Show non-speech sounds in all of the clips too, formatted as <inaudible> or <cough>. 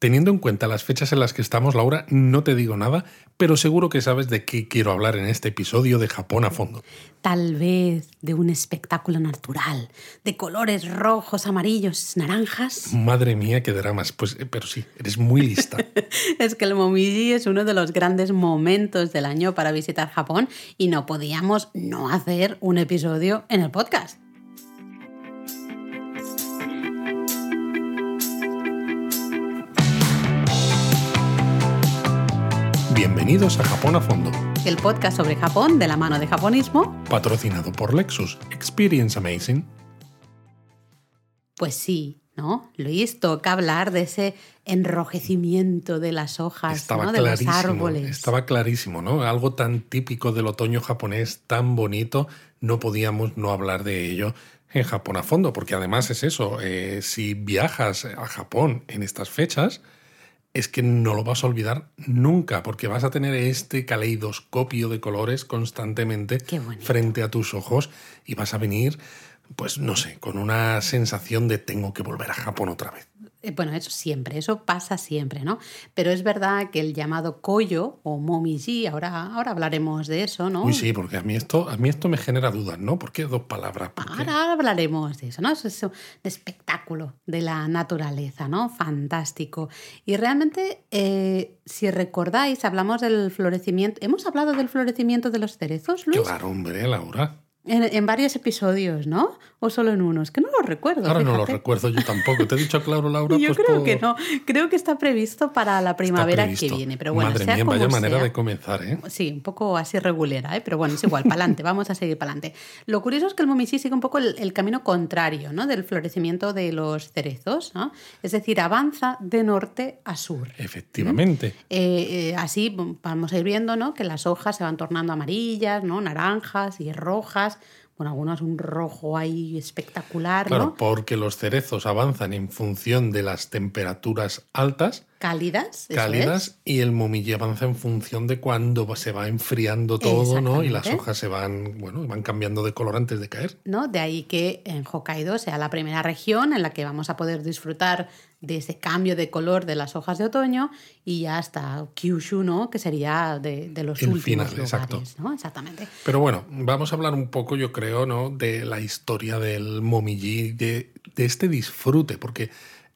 Teniendo en cuenta las fechas en las que estamos, Laura, no te digo nada, pero seguro que sabes de qué quiero hablar en este episodio de Japón a fondo. Tal vez de un espectáculo natural, de colores rojos, amarillos, naranjas. Madre mía, qué dramas. Pues, eh, pero sí, eres muy lista. <laughs> es que el Momiji es uno de los grandes momentos del año para visitar Japón y no podíamos no hacer un episodio en el podcast. Bienvenidos a Japón a Fondo, el podcast sobre Japón de la mano de japonismo, patrocinado por Lexus. Experience Amazing. Pues sí, ¿no? Luis, toca hablar de ese enrojecimiento de las hojas, ¿no? de los árboles. Estaba clarísimo, ¿no? Algo tan típico del otoño japonés, tan bonito, no podíamos no hablar de ello en Japón a fondo, porque además es eso, eh, si viajas a Japón en estas fechas, es que no lo vas a olvidar nunca, porque vas a tener este caleidoscopio de colores constantemente frente a tus ojos y vas a venir, pues no sé, con una sensación de tengo que volver a Japón otra vez. Eh, bueno, eso siempre, eso pasa siempre, ¿no? Pero es verdad que el llamado koyo o momiji, ahora, ahora hablaremos de eso, ¿no? Uy, sí, porque a mí esto, a mí esto me genera dudas, ¿no? ¿Por qué dos palabras? Ahora, hablaremos de eso, ¿no? Es un espectáculo de la naturaleza, ¿no? Fantástico. Y realmente, eh, si recordáis, hablamos del florecimiento. ¿Hemos hablado del florecimiento de los cerezos, Luis? Claro, hombre, Laura. En, varios episodios, ¿no? ¿O solo en unos? Que no lo recuerdo. Ahora no lo recuerdo yo tampoco. ¿Te he dicho claro, Laura? <laughs> yo pues creo que no. Creo que está previsto para la primavera que viene. Pero bueno, Madre sea mía, como vaya manera de comenzar, ¿eh? Sí, un poco así regulera, ¿eh? Pero bueno, es igual, para adelante, <laughs> vamos a seguir para adelante. Lo curioso es que el Momishi sigue un poco el, camino contrario, ¿no? Del florecimiento de los cerezos, ¿no? Es decir, avanza de norte a sur. Efectivamente. Eh, eh, así vamos a ir viendo, ¿no? Que las hojas se van tornando amarillas, ¿no? Naranjas y rojas con algunas un rojo ahí espectacular. Claro, porque los cerezos avanzan en función de las temperaturas altas. Cálidas. Cálidas y el momillo avanza en función de cuando se va enfriando todo, ¿no? Y las hojas se van, bueno, van cambiando de color antes de caer. ¿No? De ahí que en Hokkaido sea la primera región en la que vamos a poder disfrutar de ese cambio de color de las hojas de otoño y ya hasta Kyushu, ¿no? Que sería de, los últimos final, exacto. ¿no? Exactamente. Pero bueno, vamos a hablar un poco, yo creo, ¿no? De la historia del momiji, de, de este disfrute, porque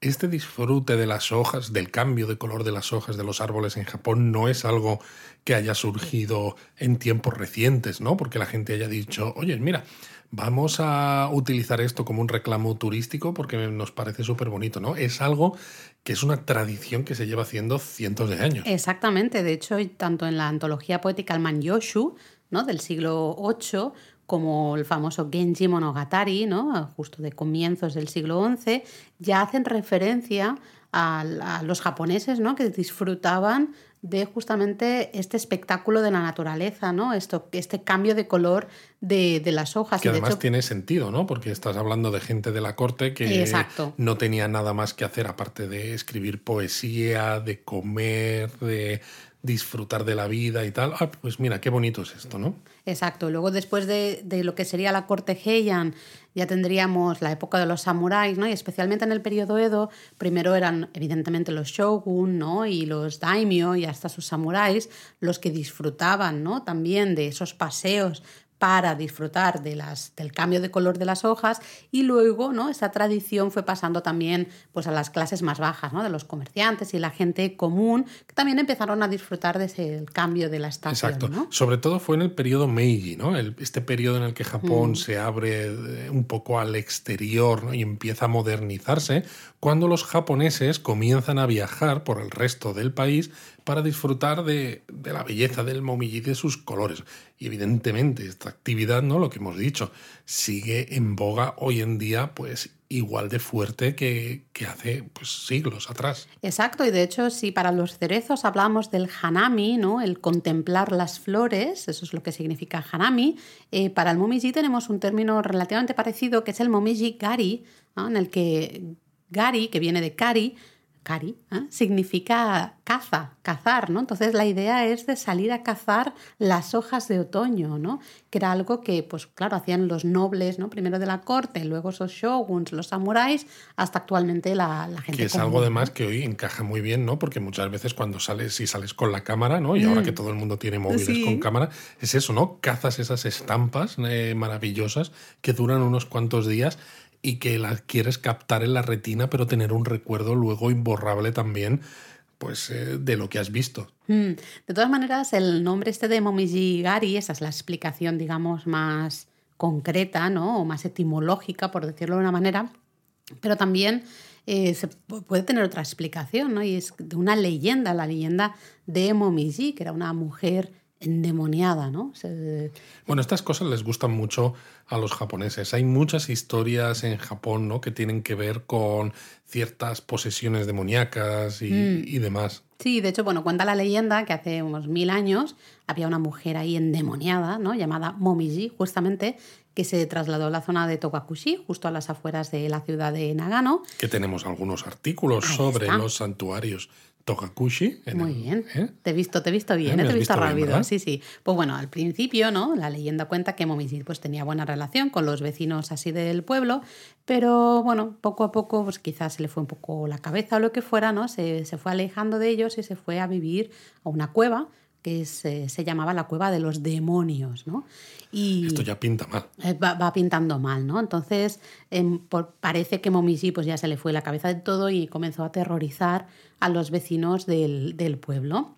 este disfrute de las hojas, del cambio de color de las hojas de los árboles en Japón, no es algo que haya surgido en tiempos recientes, ¿no? Porque la gente haya dicho, oye, mira, vamos a utilizar esto como un reclamo turístico porque nos parece súper bonito, ¿no? Es algo que es una tradición que se lleva haciendo cientos de años. Exactamente, de hecho, tanto en la antología poética El Manyoshu, ¿no? del siglo VIII, como el famoso Genji Monogatari, ¿no? justo de comienzos del siglo XI, ya hacen referencia a, los japoneses ¿no? que disfrutaban de justamente este espectáculo de la naturaleza, ¿no? Esto, este cambio de color de, las hojas. Que además tiene sentido, ¿no? Porque estás hablando de gente de la corte que no tenía nada más que hacer aparte de escribir poesía, de comer, de disfrutar de la vida y tal. Ah, pues mira, qué bonito es esto, ¿no? Exacto. Luego, después de, lo que sería la corte Heian, ya tendríamos la época de los samuráis, ¿no? Y especialmente en el periodo Edo, primero eran evidentemente los shogun, ¿no? Y los daimyo y hasta sus samuráis los que disfrutaban, ¿no? También de esos paseos para disfrutar de las, del cambio de color de las hojas y luego ¿no? esa tradición fue pasando también pues, a las clases más bajas, ¿no? de los comerciantes y la gente común, que también empezaron a disfrutar de ese cambio de la estación. Exacto. Sobre todo fue en el periodo Meiji, ¿no? este periodo en el que Japón mm. se abre eh, un poco al exterior y empieza a modernizarse, cuando los japoneses comienzan a viajar por el resto del país para disfrutar de, la belleza del momiji y de sus colores. Y evidentemente esta actividad, ¿no? Lo que hemos dicho, sigue en boga hoy en día, pues igual de fuerte que, hace pues, siglos atrás. Exacto, y de hecho, si para los cerezos hablamos del hanami, ¿no? el contemplar las flores, eso es lo que significa hanami, eh, para el momiji tenemos un término relativamente parecido que es el momiji gari, en el que gari, que viene de kari, kari, ¿eh? significa caza, cazar, ¿no? Entonces la idea es de salir a cazar las hojas de otoño, ¿no? Que era algo que, pues claro, hacían los nobles, ¿no? Primero de la corte, luego esos shoguns, los samuráis, hasta actualmente la, la gente. Que es algo además que hoy encaja muy bien, ¿no? Porque muchas veces cuando sales, si sales con la cámara, ¿no? Y ahora que mm. todo el mundo tiene móviles con cámara, es eso, ¿no? Cazas esas estampas eh, maravillosas que duran unos cuantos días y que las quieres captar en la retina, pero tener un recuerdo luego imborrable también pues eh, de lo que has visto. Mm. De todas maneras, el nombre este de Momiji Gari, esa es la explicación, digamos, más concreta, ¿no? O más etimológica, por decirlo de una manera. Pero también eh, se puede tener otra explicación, ¿no? Y es de una leyenda, la leyenda de Momiji, que era una mujer endemoniada, ¿no? Bueno, estas cosas les gustan mucho a los japoneses. Hay muchas historias en Japón, ¿no? Que tienen que ver con ciertas posesiones demoníacas y, mm. y demás. Sí, de hecho, bueno, cuenta la leyenda que hace unos mil años había una mujer ahí endemoniada, ¿no? Llamada Momiji, justamente, que se trasladó a la zona de Togakushi, justo a las afueras de la ciudad de Nagano. Que tenemos algunos artículos sobre los santuarios Togakushi. Muy bien. ¿eh? Te he visto, te he visto bien, ¿eh? te he visto, rápido. sí, sí. Pues bueno, al principio, ¿no? La leyenda cuenta que Momiji pues, tenía buena relación con los vecinos así del pueblo, pero bueno, poco a poco, pues quizás se le fue un poco la cabeza o lo que fuera, ¿no? Se, se fue alejando de ellos y se fue a vivir a una cueva que se, se, llamaba la cueva de los demonios, ¿no? Y Esto ya pinta mal. Eh, va, pintando mal, ¿no? Entonces em, parece que Momiji pues ya se le fue la cabeza de todo y comenzó a aterrorizar a los vecinos del, del pueblo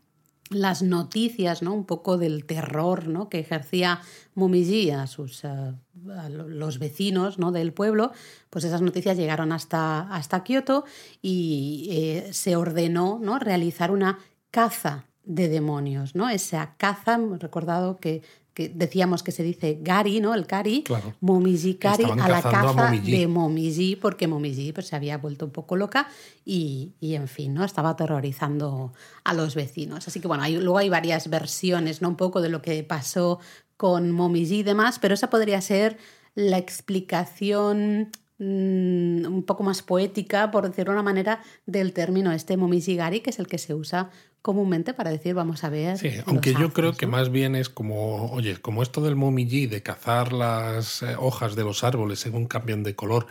las noticias, ¿no? Un poco del terror, ¿no? Que ejercía Momiji a sus eh, a los vecinos, ¿no? Del pueblo, pues esas noticias llegaron hasta hasta Kioto y eh, se ordenó, ¿no? Realizar una caza de demonios, ¿no? Esa caza, recordado que, que, decíamos que se dice Gari, ¿no? El Gari, claro. Momiji Gari a la caza de Momiji, porque Momiji pues, se había vuelto un poco loca y, y, en fin, ¿no? Estaba aterrorizando a los vecinos. Así que bueno, hay, luego hay varias versiones, ¿no? Un poco de lo que pasó con Momiji y demás, pero esa podría ser la explicación mm, un poco más poética, por decirlo de una manera, del término este Gari, que es el que se usa comúnmente para decir vamos a ver. Sí, aunque yo creo que más bien es como, oye, como esto del momiji, de cazar las eh, hojas de los árboles según cambian de color,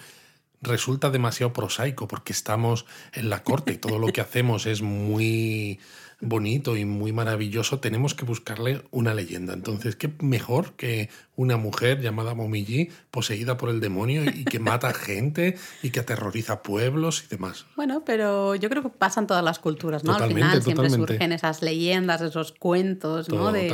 resulta demasiado prosaico porque estamos en la corte y todo lo que hacemos es muy bonito y muy maravilloso, tenemos que buscarle una leyenda. Entonces, ¿qué mejor que una mujer llamada Momiji, poseída por el demonio y que mata <laughs> gente y que aterroriza pueblos y demás? Bueno, pero yo creo que pasan todas las culturas, ¿no? al final siempre surgen esas leyendas, esos cuentos, ¿no? De,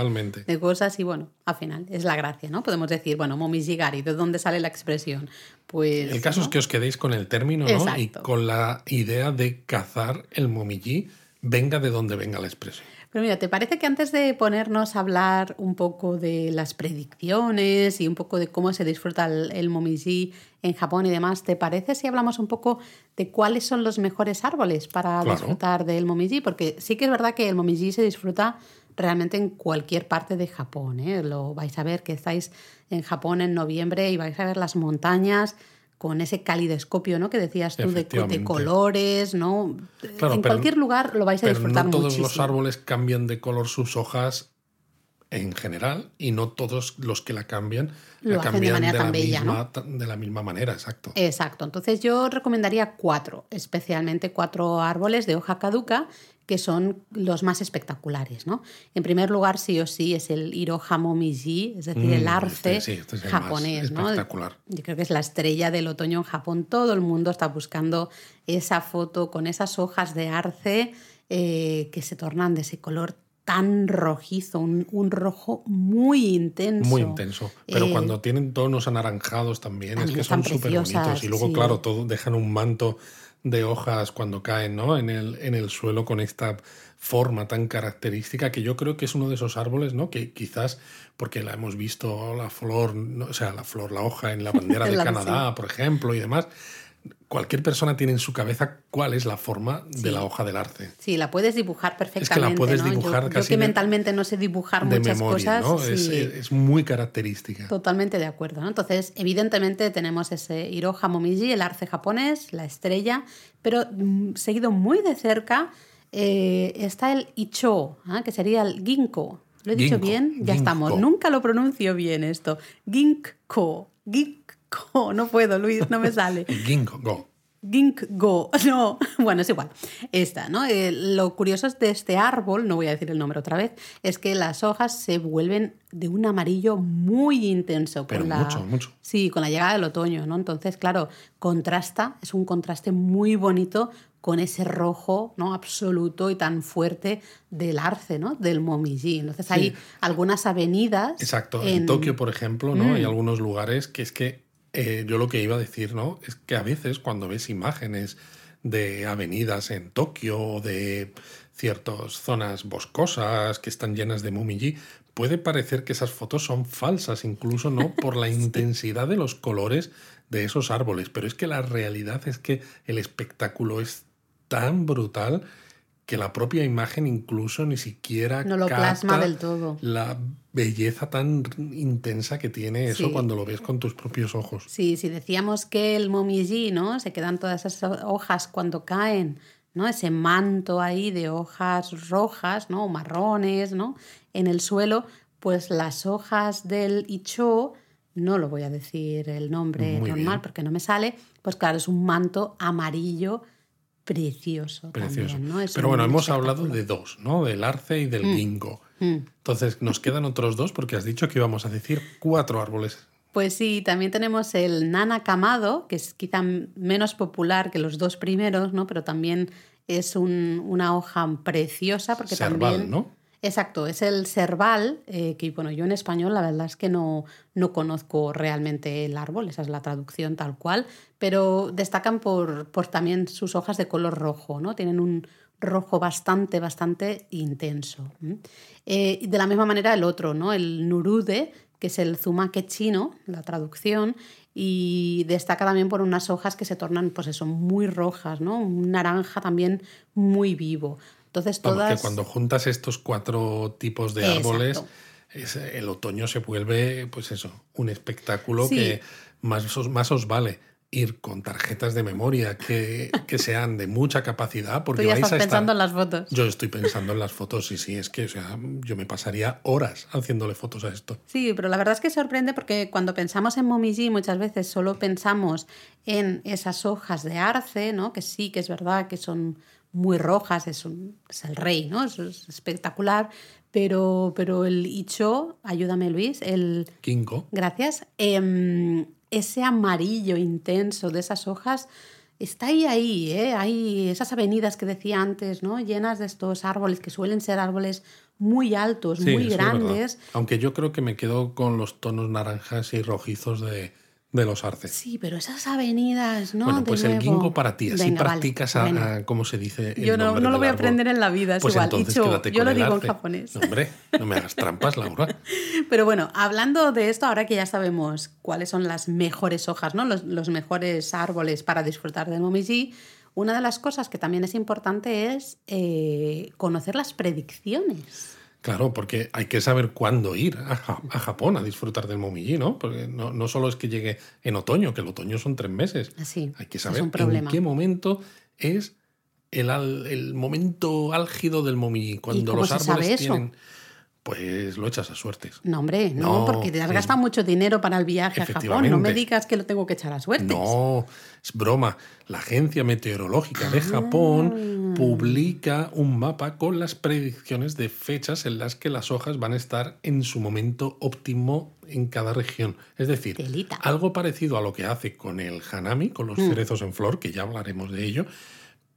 de, cosas y bueno, al final es la gracia, ¿no? Podemos decir, bueno, Momiji Gari, ¿de dónde sale la expresión? Pues, el caso es que os quedéis con el término, ¿no? Y con la idea de cazar el Momiji venga de donde venga la expresión. Pero mira, ¿te parece que antes de ponernos a hablar un poco de las predicciones y un poco de cómo se disfruta el, momiji en Japón y demás, ¿te parece si hablamos un poco de cuáles son los mejores árboles para disfrutar del momiji? Porque sí que es verdad que el momiji se disfruta realmente en cualquier parte de Japón. ¿eh? Lo vais a ver que estáis en Japón en noviembre y vais a ver las montañas con ese calidoscopio, ¿no? Que decías tú de, colores, ¿no? en cualquier lugar lo vais a disfrutar no todos los árboles cambian de color sus hojas en general y no todos los que la cambian lo la cambian de, manera tan bella, ¿no? de la misma manera, exacto. Exacto. Entonces yo recomendaría cuatro, especialmente cuatro árboles de hoja caduca que son los más espectaculares. ¿no? En primer lugar, sí o sí, es el Iroha Momiji, es decir, el mm, arce este, este japonés. Espectacular. Yo creo que es la estrella del otoño en Japón. Todo el mundo está buscando esa foto con esas hojas de arce eh, que se tornan de ese color tan rojizo, un, rojo muy intenso. Muy intenso. Pero eh, cuando tienen tonos anaranjados también, es que son súper bonitos. Y luego, claro, todo, dejan un manto de hojas cuando caen ¿no? en, el, en el suelo con esta forma tan característica que yo creo que es uno de esos árboles ¿no? que quizás porque la hemos visto la flor o sea la flor la hoja en la bandera <laughs> de Canadá por ejemplo y demás cualquier persona tiene en su cabeza cuál es la forma de la hoja del arce. Sí, la puedes dibujar perfectamente. Es que la puedes dibujar casi. Yo que mentalmente no sé dibujar muchas cosas. Es, muy característica. Totalmente de acuerdo. ¿no? Entonces, evidentemente tenemos ese Hiroha Momiji, el arce japonés, la estrella, pero mm, seguido muy de cerca eh, está el Icho, ¿ah? que sería el Ginkgo. ¿Lo he dicho bien? Ya estamos. Nunca lo pronuncio bien esto. Ginkgo. Ginkgo. <laughs> No puedo, Luis, no me sale. <laughs> Ginkgo. Ginkgo. <laughs> No, bueno, es igual. Esta, ¿no? Eh, lo curioso de este árbol, no voy a decir el nombre otra vez, es que las hojas se vuelven de un amarillo muy intenso. Pero mucho, mucho. Sí, con la llegada del otoño, ¿no? Entonces, claro, contrasta, es un contraste muy bonito con ese rojo ¿no? absoluto y tan fuerte del arce, ¿no? del momiji. Entonces hay algunas avenidas. Exacto. En, Tokio, por ejemplo, ¿no? hay mm. algunos lugares que es que eh, yo lo que iba a decir, ¿no? Es que a veces cuando ves imágenes de avenidas en Tokio o de ciertas zonas boscosas que están llenas de momiji, puede parecer que esas fotos son falsas, incluso no <laughs> por la intensidad de los colores de esos árboles, pero es que la realidad es que el espectáculo es tan brutal que la propia imagen incluso ni siquiera no lo plasma del todo. La belleza tan intensa que tiene eso cuando lo ves con tus propios ojos. Sí, si decíamos que el momiji, ¿no? Se quedan todas esas hojas cuando caen, ¿no? Ese manto ahí de hojas rojas, ¿no? O marrones, ¿no? En el suelo, pues las hojas del icho, no lo voy a decir el nombre normal porque no me sale, pues claro, es un manto amarillo precioso. Precioso. Pero bueno, hemos hablado de dos, ¿no? Del arce y del mm. Mm. Entonces, nos quedan otros dos porque has dicho que íbamos a decir cuatro árboles. Pues sí, también tenemos el nana camado, que es quizá menos popular que los dos primeros, ¿no? Pero también es una hoja preciosa porque también... ¿no? Exacto, es el cerval, eh, que bueno, yo en español la verdad es que no, no conozco realmente el árbol, esa es la traducción tal cual, pero destacan por, por también sus hojas de color rojo, ¿no? Tienen un rojo bastante, bastante intenso. Eh, de la misma manera el otro, ¿no? El nurude, que es el zumaque chino, la traducción, y destaca también por unas hojas que se tornan, pues eso, muy rojas, ¿no? Un naranja también muy vivo. Entonces todas... cuando juntas estos cuatro tipos de árboles, el otoño se vuelve, pues eso, un espectáculo que más, más os vale ir con tarjetas de memoria que, que sean de mucha capacidad. Porque Tú ya vais estás pensando en las fotos. Yo estoy pensando en las fotos y sí, es que o sea, yo me pasaría horas haciéndole fotos a esto. Sí, pero la verdad es que sorprende porque cuando pensamos en Momiji muchas veces solo pensamos en esas hojas de arce, ¿no? que sí, que es verdad que son muy rojas, es, un, es el rey, ¿no? Es, espectacular. Pero, pero el Icho, ayúdame Luis, el... Kinko. Gracias. Em, ese amarillo intenso de esas hojas está ahí, ahí, ¿eh? Hay esas avenidas que decía antes, ¿no? Llenas de estos árboles que suelen ser árboles muy altos, muy grandes. Aunque yo creo que me quedo con los tonos naranjas y rojizos de, de los arces. Sí, pero esas avenidas, ¿no? Bueno, pues el ginkgo para ti, así practicas a, ¿cómo se dice? yo no, no lo voy a aprender en la vida, es pues igual. Entonces, yo lo digo en japonés. No, hombre, no me hagas trampas, Laura. <laughs> pero bueno, hablando de esto, ahora que ya sabemos cuáles son las mejores hojas, ¿no? Los, los mejores árboles para disfrutar del momiji, una de las cosas que también es importante es eh, conocer las predicciones. Claro, porque hay que saber cuándo ir a, Japón a disfrutar del momiji, ¿no? Porque no, no, solo es que llegue en otoño, que el otoño son tres meses. Así. Hay que saber en qué momento es el, el momento álgido del momiji. Cuando los árboles tienen. Pues lo echas a suertes. No, hombre, no, porque te has gastado mucho dinero para el viaje a Japón. No me digas que lo tengo que echar a suertes. No, es broma. La Agencia Meteorológica de Japón ah. publica un mapa con las predicciones de fechas en las que las hojas van a estar en su momento óptimo en cada región. Es decir, algo parecido a lo que hace con el hanami, con los mm. cerezos en flor, que ya hablaremos de ello,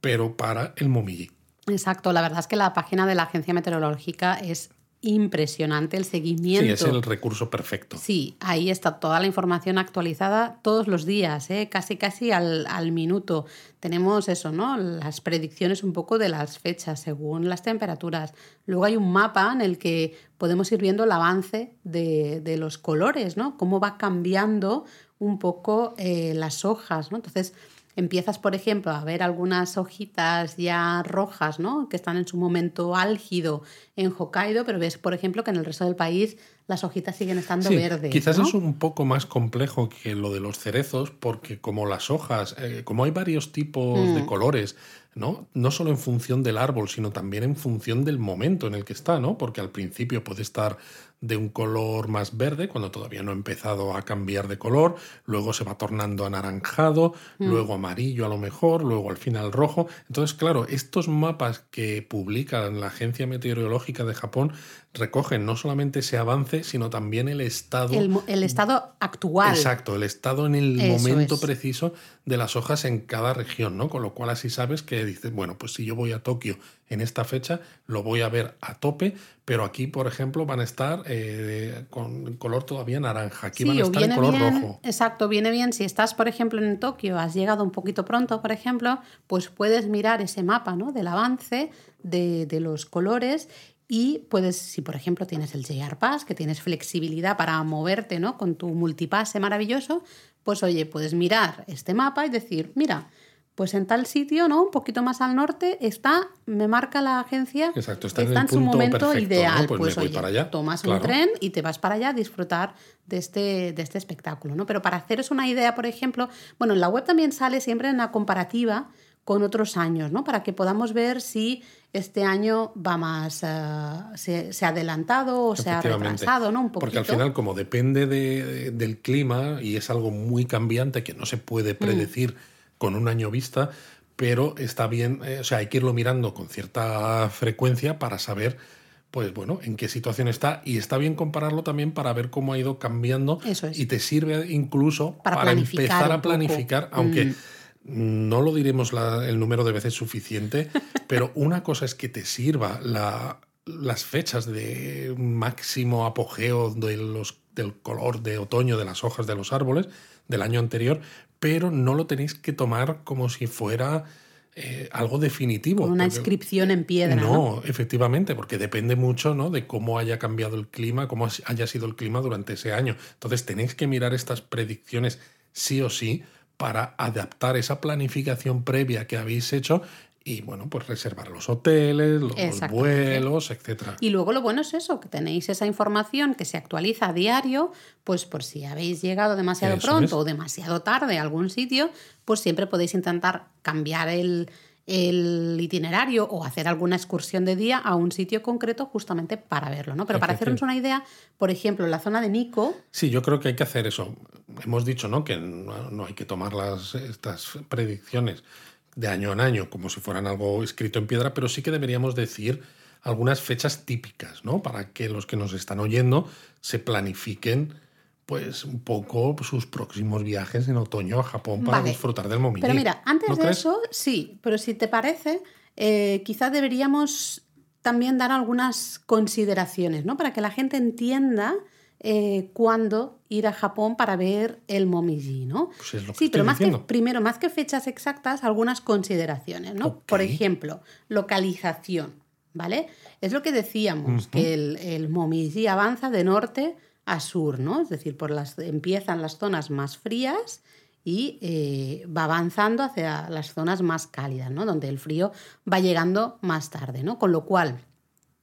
pero para el momiji. Exacto, la verdad es que la página de la Agencia Meteorológica es impresionante el seguimiento. Sí, es el recurso perfecto. Sí, ahí está toda la información actualizada todos los días, ¿eh? casi casi al, minuto. Tenemos eso, ¿no? Las predicciones un poco de las fechas según las temperaturas. Luego hay un mapa en el que podemos ir viendo el avance de, los colores, ¿no? Cómo va cambiando un poco eh, las hojas, ¿no? Entonces, empiezas, por ejemplo, a ver algunas hojitas ya rojas, ¿no? Que están en su momento álgido en Hokkaido, pero ves, por ejemplo, que en el resto del país las hojitas siguen estando verdes. Quizás ¿no? es un poco más complejo que lo de los cerezos, porque como las hojas, eh, como hay varios tipos de Mm. colores, ¿no? No solo en función del árbol, sino también en función del momento en el que está, ¿no? Porque al principio puede estar de un color más verde, cuando todavía no ha empezado a cambiar de color, luego se va tornando anaranjado, Mm. luego amarillo a lo mejor, luego al final rojo. Entonces, claro, estos mapas que publica la Agencia Meteorológica de Japón recogen no solamente ese avance, sino también el estado El, estado actual. Exacto, el estado en el Eso momento es. preciso de las hojas en cada región, ¿no? Con lo cual así sabes que dices, bueno, pues si yo voy a Tokio en esta fecha, lo voy a ver a tope, pero aquí, por ejemplo, van a estar eh, con color todavía naranja, aquí van a estar en color bien, rojo. Exacto, viene bien. Si estás, por ejemplo, en Tokio, has llegado un poquito pronto, por ejemplo, pues puedes mirar ese mapa ¿no? del avance de, de los colores y puedes, si por ejemplo tienes el JR Pass, que tienes flexibilidad para moverte ¿no? con tu multipase maravilloso, pues oye, puedes mirar este mapa y decir, mira, pues en tal sitio, ¿no? Un poquito más al norte está, me marca la agencia, Exacto, está en el su momento perfecto, ¿no? ideal. Pues me voy oye, para allá, tomas claro. un tren y te vas para allá a disfrutar de este, de este espectáculo, ¿no? Pero para haceros una idea, por ejemplo, bueno, en la web también sale siempre en la comparativa con otros años, ¿no? Para que podamos ver si este año va más, eh, se, se ha adelantado o se ha retrasado, ¿no? Un poquito. Porque al final, como depende de- del clima y es algo muy cambiante que no se puede Mm. Con un año vista, pero está bien, eh, o sea, hay que irlo mirando con cierta frecuencia para saber, pues bueno, en qué situación está y está bien compararlo también para ver cómo ha ido cambiando Eso es. y te sirve incluso Para empezar a planificar, aunque Mm. no lo diremos la- el número de veces suficiente, <laughs> pero una cosa es que te sirva la- las fechas de máximo apogeo de los, del color de otoño de las hojas de los árboles del año anterior, pero no lo tenéis que tomar como si fuera eh, algo definitivo. Una porque- inscripción en piedra, ¿no? no, efectivamente, porque depende mucho ¿no? de cómo haya cambiado el clima, cómo haya sido el clima durante ese año. Entonces tenéis que mirar estas predicciones sí o sí para adaptar esa planificación previa que habéis hecho y, bueno, pues reservar los hoteles, los vuelos, etcétera. Y luego lo bueno es eso, que tenéis esa información que se actualiza a diario, pues por si habéis llegado demasiado Eso pronto es. o demasiado tarde a algún sitio, pues siempre podéis intentar cambiar el, el itinerario o hacer alguna excursión de día a un sitio concreto justamente para verlo, ¿no? Pero para hacernos una idea, por ejemplo, en la zona de Nico, Sí, yo creo que hay que hacer eso. Hemos dicho ¿no? que no, no hay que tomar las, estas predicciones de año en año como si fueran algo escrito en piedra, pero sí que deberíamos decir algunas fechas típicas, ¿no? Para que los que nos están oyendo se planifiquen pues un poco sus próximos viajes en otoño a Japón para Vale. disfrutar del Momiji. Pero mira, antes ¿No de crees? eso, sí, pero si te parece, eh, quizá deberíamos también dar algunas consideraciones, ¿no? Para que la gente entienda eh, cuándo ir a Japón para ver el Momiji, ¿no? Pues es lo que sí, pero más que, primero, más que fechas exactas, algunas consideraciones, ¿no? Por ejemplo, localización, ¿vale? Es lo que decíamos, que el, el Momiji avanza de norte a sur, ¿no? Es decir, por las, empiezan las zonas más frías y eh, va avanzando hacia las zonas más cálidas, ¿no? Donde el frío va llegando más tarde, ¿no? Con lo cual,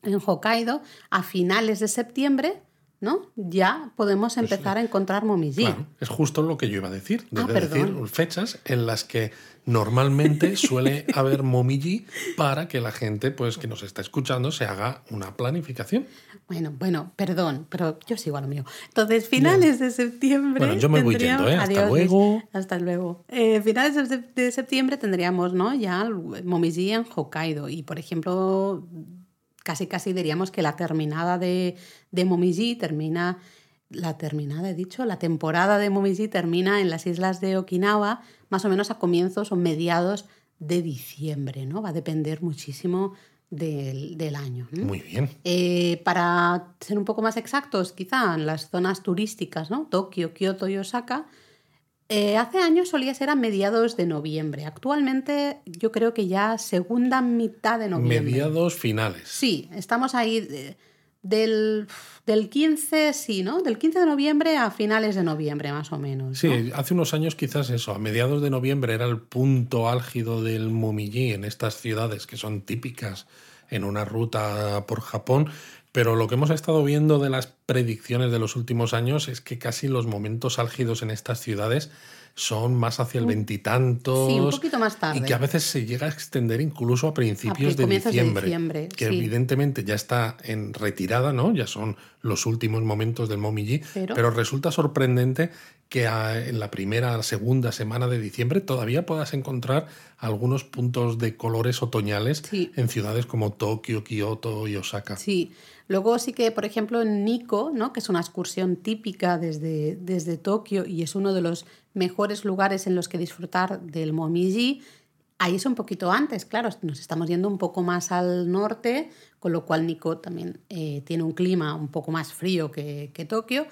en Hokkaido, a finales de septiembre, ¿no? Ya podemos empezar a encontrar Momiji. Claro, es justo lo que yo iba a decir. Ah, Debe decir perdón. fechas en las que normalmente suele <laughs> haber momiji para que la gente pues, que nos está escuchando se haga una planificación. Bueno, bueno, perdón, pero yo sigo a lo mío. Entonces, finales de septiembre. Bueno, yo me voy yendo, ¿eh? Hasta Adiós, luego. Hasta luego. Eh, finales de, sep- de septiembre tendríamos, ¿no? Ya el Momiji en Hokkaido. Y, por ejemplo, casi casi diríamos que la terminada de, de Momiji termina. La terminada, he dicho, la temporada de Momiji termina en las islas de Okinawa, más o menos a comienzos o mediados de diciembre, ¿no? Va a depender muchísimo del, del año. ¿no? Muy bien. Eh, para ser un poco más exactos, quizá en las zonas turísticas, ¿no? Tokio, Kioto y Osaka, eh, hace años solía ser a mediados de noviembre. Actualmente yo creo que ya segunda mitad de noviembre. Mediados finales. Sí, estamos ahí. del, del 15, sí, ¿no? Del 15 de noviembre a finales de noviembre, más o menos. Sí, hace unos años quizás eso, a mediados de noviembre era el punto álgido del momiji en estas ciudades que son típicas en una ruta por Japón, pero lo que hemos estado viendo de las predicciones de los últimos años es que casi los momentos álgidos en estas ciudades son más hacia el veintitantos. Sí, un poquito más tarde. Y que a veces se llega a extender incluso a principios de, diciembre, Que evidentemente ya está en retirada, ¿no? Ya son los últimos momentos del Momiji. Pero, resulta sorprendente que en la primera, segunda semana de diciembre todavía puedas encontrar algunos puntos de colores otoñales en ciudades como Tokio, Kioto y Osaka. Sí. Luego sí que, por ejemplo, en Nikko, ¿no? que es una excursión típica desde, desde Tokio y es uno de los mejores lugares en los que disfrutar del Momiji, ahí es un poquito antes, claro, nos estamos yendo un poco más al norte, con lo cual Nikko también eh, tiene un clima un poco más frío que, que Tokio.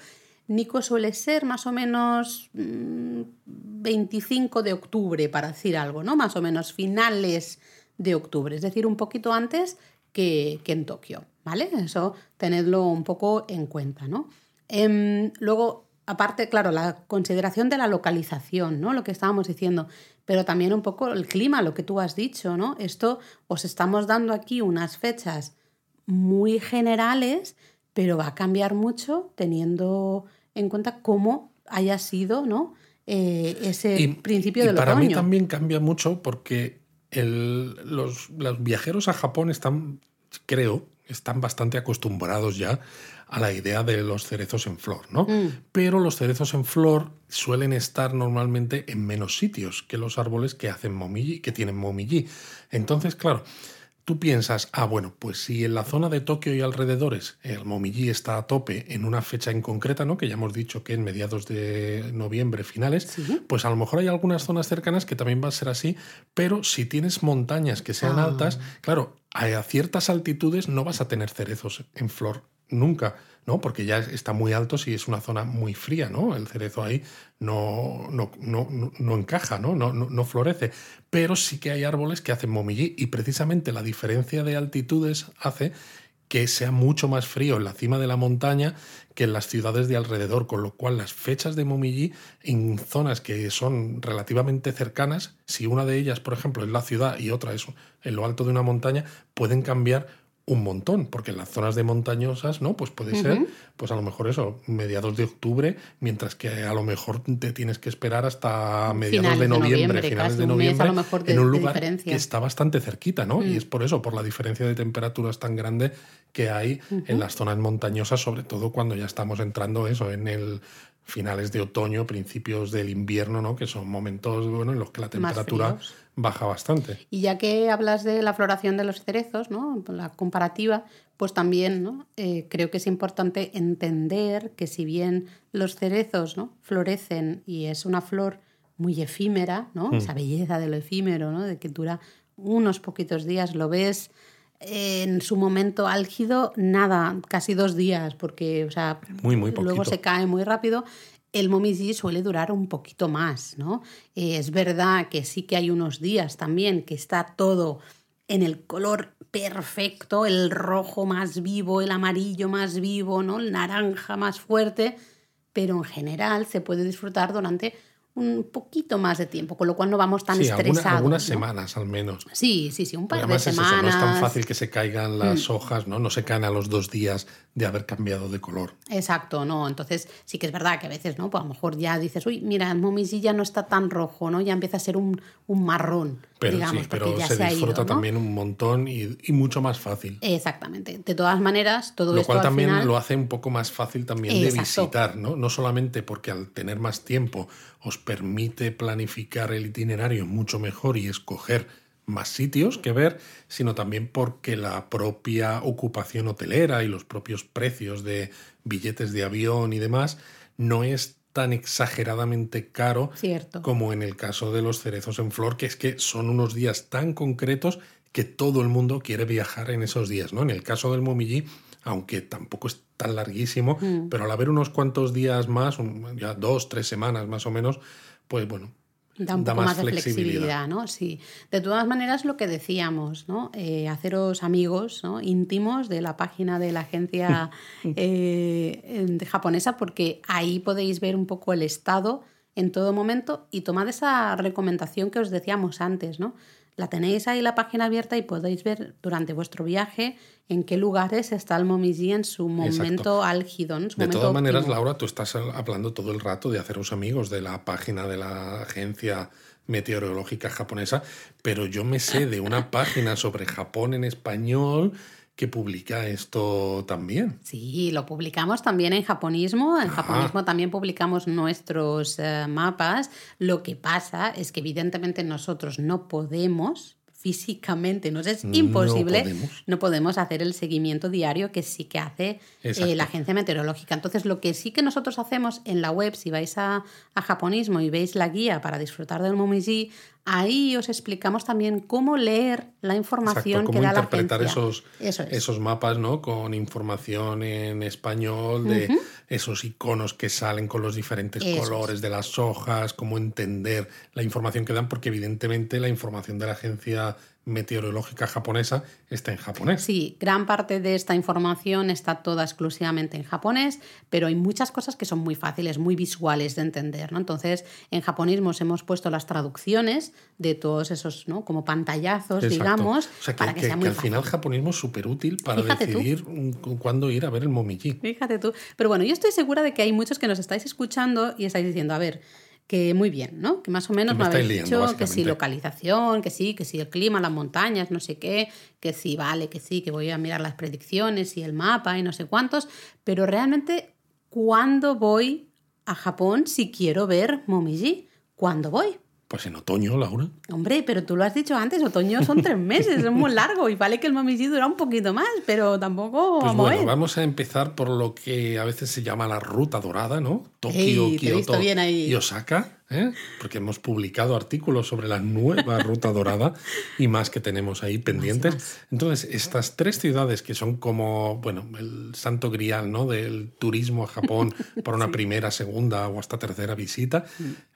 Nikko suele ser más o menos 25 mm, de octubre, para decir algo, ¿no? Más o menos finales de octubre, es decir, un poquito antes que, que en Tokio. ¿Vale? Eso tenedlo un poco en cuenta, ¿no? Em, luego, aparte, claro, la consideración de la localización, ¿no? Lo que estábamos diciendo, pero también un poco el clima, lo que tú has dicho, ¿no? Esto os estamos dando aquí unas fechas muy generales, pero va a cambiar mucho teniendo en cuenta cómo haya sido, ¿no? Eh, ese principio del para mí también cambia mucho porque los, los viajeros a Japón están, creo, están bastante acostumbrados ya a la idea de los cerezos en flor, ¿no? Mm. Pero los cerezos en flor suelen estar normalmente en menos sitios que los árboles que hacen momiji, que tienen momiji. Entonces, claro, tú piensas, ah, bueno, pues si en la zona de Tokio y alrededores el momiji está a tope en una fecha en concreta, ¿no? Que ya hemos dicho que en mediados de noviembre, finales, pues a lo mejor hay algunas zonas cercanas que también va a ser así, pero si tienes montañas que sean ah. altas, claro, a ciertas altitudes no vas a tener cerezos en flor nunca, ¿no? Porque ya está muy alto si es una zona muy fría, ¿no? El cerezo ahí no, no, no, encaja, ¿no? No, ¿no? florece. Pero sí que hay árboles que hacen momillí y precisamente la diferencia de altitudes hace que sea mucho más frío en la cima de la montaña que en las ciudades de alrededor, con lo cual las fechas de Momiji en zonas que son relativamente cercanas, si una de ellas, por ejemplo, es la ciudad y otra es en lo alto de una montaña, pueden cambiar un montón, porque en las zonas de montañosas, ¿no? Pues puede ser, pues a lo mejor eso, mediados de octubre, mientras que a lo mejor te tienes que esperar hasta mediados de noviembre, finales de noviembre, en un lugar que está bastante cerquita, ¿no? Y mm. es por eso, por la diferencia de temperaturas tan grande que hay en las zonas montañosas, sobre todo cuando ya estamos entrando eso en el finales de otoño, principios del invierno, ¿no? que son momentos bueno, en los que la temperatura baja bastante. Y ya que hablas de la floración de los cerezos, ¿no? la comparativa, pues también ¿no? Eh, creo que es importante entender que si bien los cerezos ¿no? florecen y es una flor muy efímera, ¿no? Mm. esa belleza de lo efímero, ¿no? de que dura unos poquitos días, lo ves en su momento álgido, nada, casi dos días, porque o sea, luego se cae muy rápido. El momiji suele durar un poquito más, ¿no? Eh, es verdad que sí que hay unos días también que está todo en el color perfecto, el rojo más vivo, el amarillo más vivo, ¿no? El naranja más fuerte, pero en general se puede disfrutar durante un poquito más de tiempo, con lo cual no vamos tan estresados. Algunas, semanas al menos. Sí, sí, sí, un par de semanas. no es tan fácil que se caigan las mm. hojas, ¿no? No se caen a los dos días de haber cambiado de color. Exacto, no. Entonces sí que es verdad que a veces, ¿no? Pues a lo mejor ya dices, uy, mira, el momiji ya no está tan rojo, ¿no? Ya empieza a ser un, un marrón. Pero digamos, sí, pero se, disfruta también un montón y, y, mucho más fácil. Exactamente. De todas maneras, todo lo cual también lo hace un poco más fácil también de visitar, ¿no? No solamente porque al tener más tiempo os permite planificar el itinerario mucho mejor y escoger más sitios que ver, sino también porque la propia ocupación hotelera y los propios precios de billetes de avión y demás no es tan exageradamente caro como en el caso de los cerezos en flor, que es que son unos días tan concretos que todo el mundo quiere viajar en esos días, ¿no? En el caso del Momiji, aunque tampoco es tan larguísimo, mm. pero al haber unos cuantos días más, ya dos, tres semanas más o menos, pues bueno, da un Da poco más más, de flexibilidad. flexibilidad, ¿no? Sí. De todas maneras, lo que decíamos, ¿no? Eh, haceros amigos ¿no? íntimos de la página de la agencia <laughs> eh, japonesa, porque ahí podéis ver un poco el estado en todo momento y tomad esa recomendación que os decíamos antes, ¿no? La tenéis ahí la página abierta y podéis ver durante vuestro viaje en qué lugares está el Momiji en su momento Exacto. álgido, en su De momento todas maneras. Laura, tú estás hablando todo el rato de haceros amigos de la página de la agencia meteorológica japonesa, pero yo me sé de una <laughs> página sobre Japón en español que publica esto también. Sí, lo publicamos también en japonismo. En Ah. japonismo también publicamos nuestros eh, mapas. Lo que pasa es que evidentemente nosotros no podemos físicamente, nos es No imposible, podemos. no podemos hacer el seguimiento diario que sí que hace eh, la agencia meteorológica. Entonces, lo que sí que nosotros hacemos en la web, si vais a, a japonismo y veis la guía para disfrutar del Momiji, ahí os explicamos también cómo leer la información Exacto, que cómo da la interpretar agencia. esos, Eso es. esos mapas, ¿no? Con información en español, de esos iconos que salen con los diferentes Eso colores de las hojas, cómo entender la información que dan, porque evidentemente la información de la agencia meteorológica japonesa está en japonés. Sí, gran parte de esta información está toda exclusivamente en japonés, pero hay muchas cosas que son muy fáciles, muy visuales de entender, ¿no? Entonces, en japonismos hemos puesto las traducciones de todos esos, ¿no? Como pantallazos, Exacto. digamos, o sea, que, para que, que- sea que muy al final japonismo es súper útil para Fíjate decidir cuándo ir a ver el momiji. Fíjate tú. Pero bueno, yo estoy segura de que hay muchos que nos estáis escuchando y estáis diciendo, a ver, que muy bien, ¿no? Que más o menos me habéis liando, dicho que sí, básicamente. localización, que sí, que sí, el clima, las montañas, no sé qué, que sí, vale, que sí, que voy a mirar las predicciones y el mapa y no sé cuántos, pero realmente, ¿cuándo voy a Japón si quiero ver Momiji? ¿Cuándo voy? Pues en otoño, Laura. Hombre, pero tú lo has dicho antes, otoño son tres <laughs> meses, es muy largo y vale que el Momiji dura un poquito más, pero tampoco Pues vamos bueno, vamos a empezar por lo que a veces se llama la ruta dorada, ¿no? Tokio, Kioto y Osaka, ¿eh? porque hemos publicado artículos sobre la nueva ruta dorada y más que tenemos ahí pendientes. más. Entonces, estas tres ciudades que son como, bueno, el santo grial, ¿no? Del turismo a Japón para una primera, segunda o hasta tercera visita,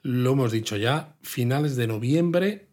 lo hemos dicho ya, finales de noviembre,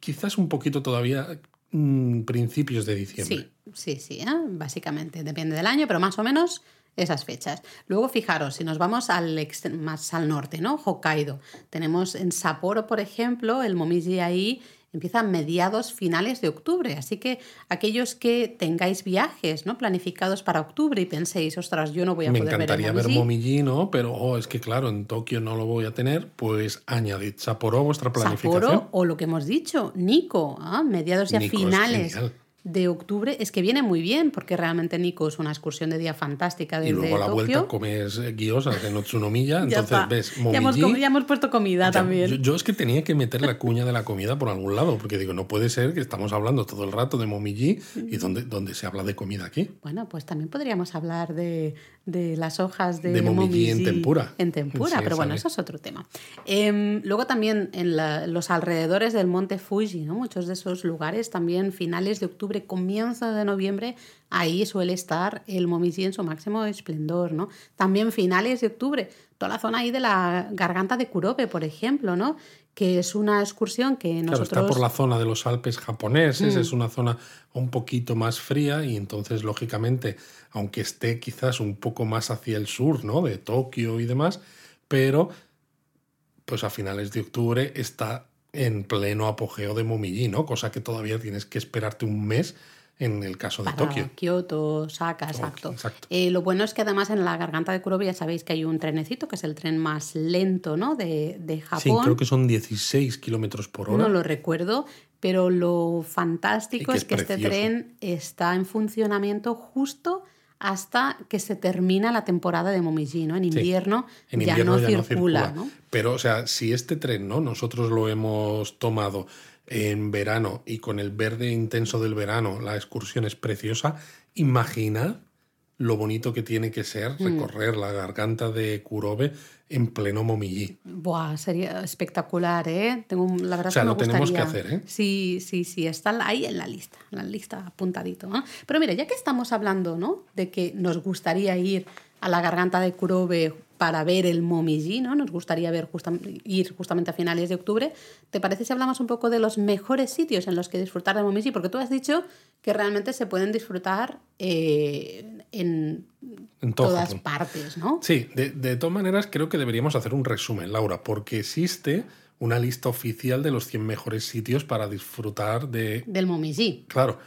quizás un poquito todavía mm, principios de diciembre. Sí, sí, sí, ¿eh? básicamente. Depende del año, pero más o menos esas fechas. Luego, fijaros, si nos vamos al más al norte, ¿no? Hokkaido. Tenemos en Sapporo, por ejemplo, el Momiji ahí empieza a mediados finales de octubre. Así que aquellos que tengáis viajes ¿no? planificados para octubre y penséis, ostras, yo no voy a Me poder encantaría ver ver el Momiji. Momiji, ¿no? Pero oh, es que claro, en Tokio no lo voy a tener, pues añadid Sapporo a vuestra planificación. Sapporo o lo que hemos dicho, Nico, ¿ah? mediados ya Nico es finales. De octubre. Es que viene muy bien porque realmente Nico es una excursión de día fantástica desde y luego a la Tokio. vuelta comes eh, gyozas en Otsunomiya, <laughs> Ya entonces está. ves ya, hemos, Momiji. ya hemos puesto comida Ya, también. Yo, yo es que tenía que meter la cuña de la comida por algún lado, porque digo, no puede ser que estamos hablando todo el rato de Momiji y donde, donde se habla de comida aquí. Bueno, pues también podríamos hablar de, de las hojas de, De momiji en tempura. En tempura, Sí, pero bueno, eso es otro tema. Em, luego también en la- los alrededores del monte Fuji, ¿no? muchos de esos lugares, también finales de octubre, comienzo de noviembre, ahí suele estar el momiji en su máximo esplendor. ¿no? También finales de octubre, toda la zona ahí de la garganta de Kurobe, por ejemplo, ¿no? Que es una excursión que Claro, nosotros... está por la zona de los Alpes japoneses, Mm. es una zona un poquito más fría y entonces, lógicamente, aunque esté quizás un poco más hacia el sur, ¿no? De Tokio y demás, pero pues a finales de octubre está en pleno apogeo de Momiji, ¿no? Cosa que todavía tienes que esperarte un mes en el caso de para Tokio. Kioto, Osaka, exacto. exacto. Eh, lo bueno es que además en la garganta de Kurobe ya sabéis que hay un trenecito, que es el tren más lento ¿no? de, de Japón. Sí, creo que son 16 kilómetros por hora. No lo recuerdo, pero lo fantástico que es es que este tren está en funcionamiento justo hasta que se termina la temporada de Momiji, ¿no? En invierno, En ya, invierno no, ya circula, no circula. ¿no? Pero, o sea, si este tren, ¿no? Nosotros lo hemos tomado en verano y con el verde intenso del verano, la excursión es preciosa. Imagina lo bonito que tiene que ser Mm. recorrer la garganta de Kurobe en pleno Momiji. Buah, sería espectacular, ¿eh? Tengo, la verdad O sea, que me lo tenemos que hacer, ¿eh? Sí, sí, sí, está ahí en la lista, en la lista apuntadito. Pero mira, ya que estamos hablando, ¿no? De que nos gustaría ir a la garganta de Kurobe para ver el Momiji, ¿no? Nos gustaría ver ir justamente a finales de octubre. ¿Te parece si hablamos un poco de los mejores sitios en los que disfrutar de Momiji? Porque tú has dicho que realmente se pueden disfrutar eh, en, todas partes, ¿no? Sí, de, de todas maneras creo que deberíamos hacer un resumen, Laura, porque existe una lista oficial de los 100 mejores sitios para disfrutar de... Del Momiji. Claro,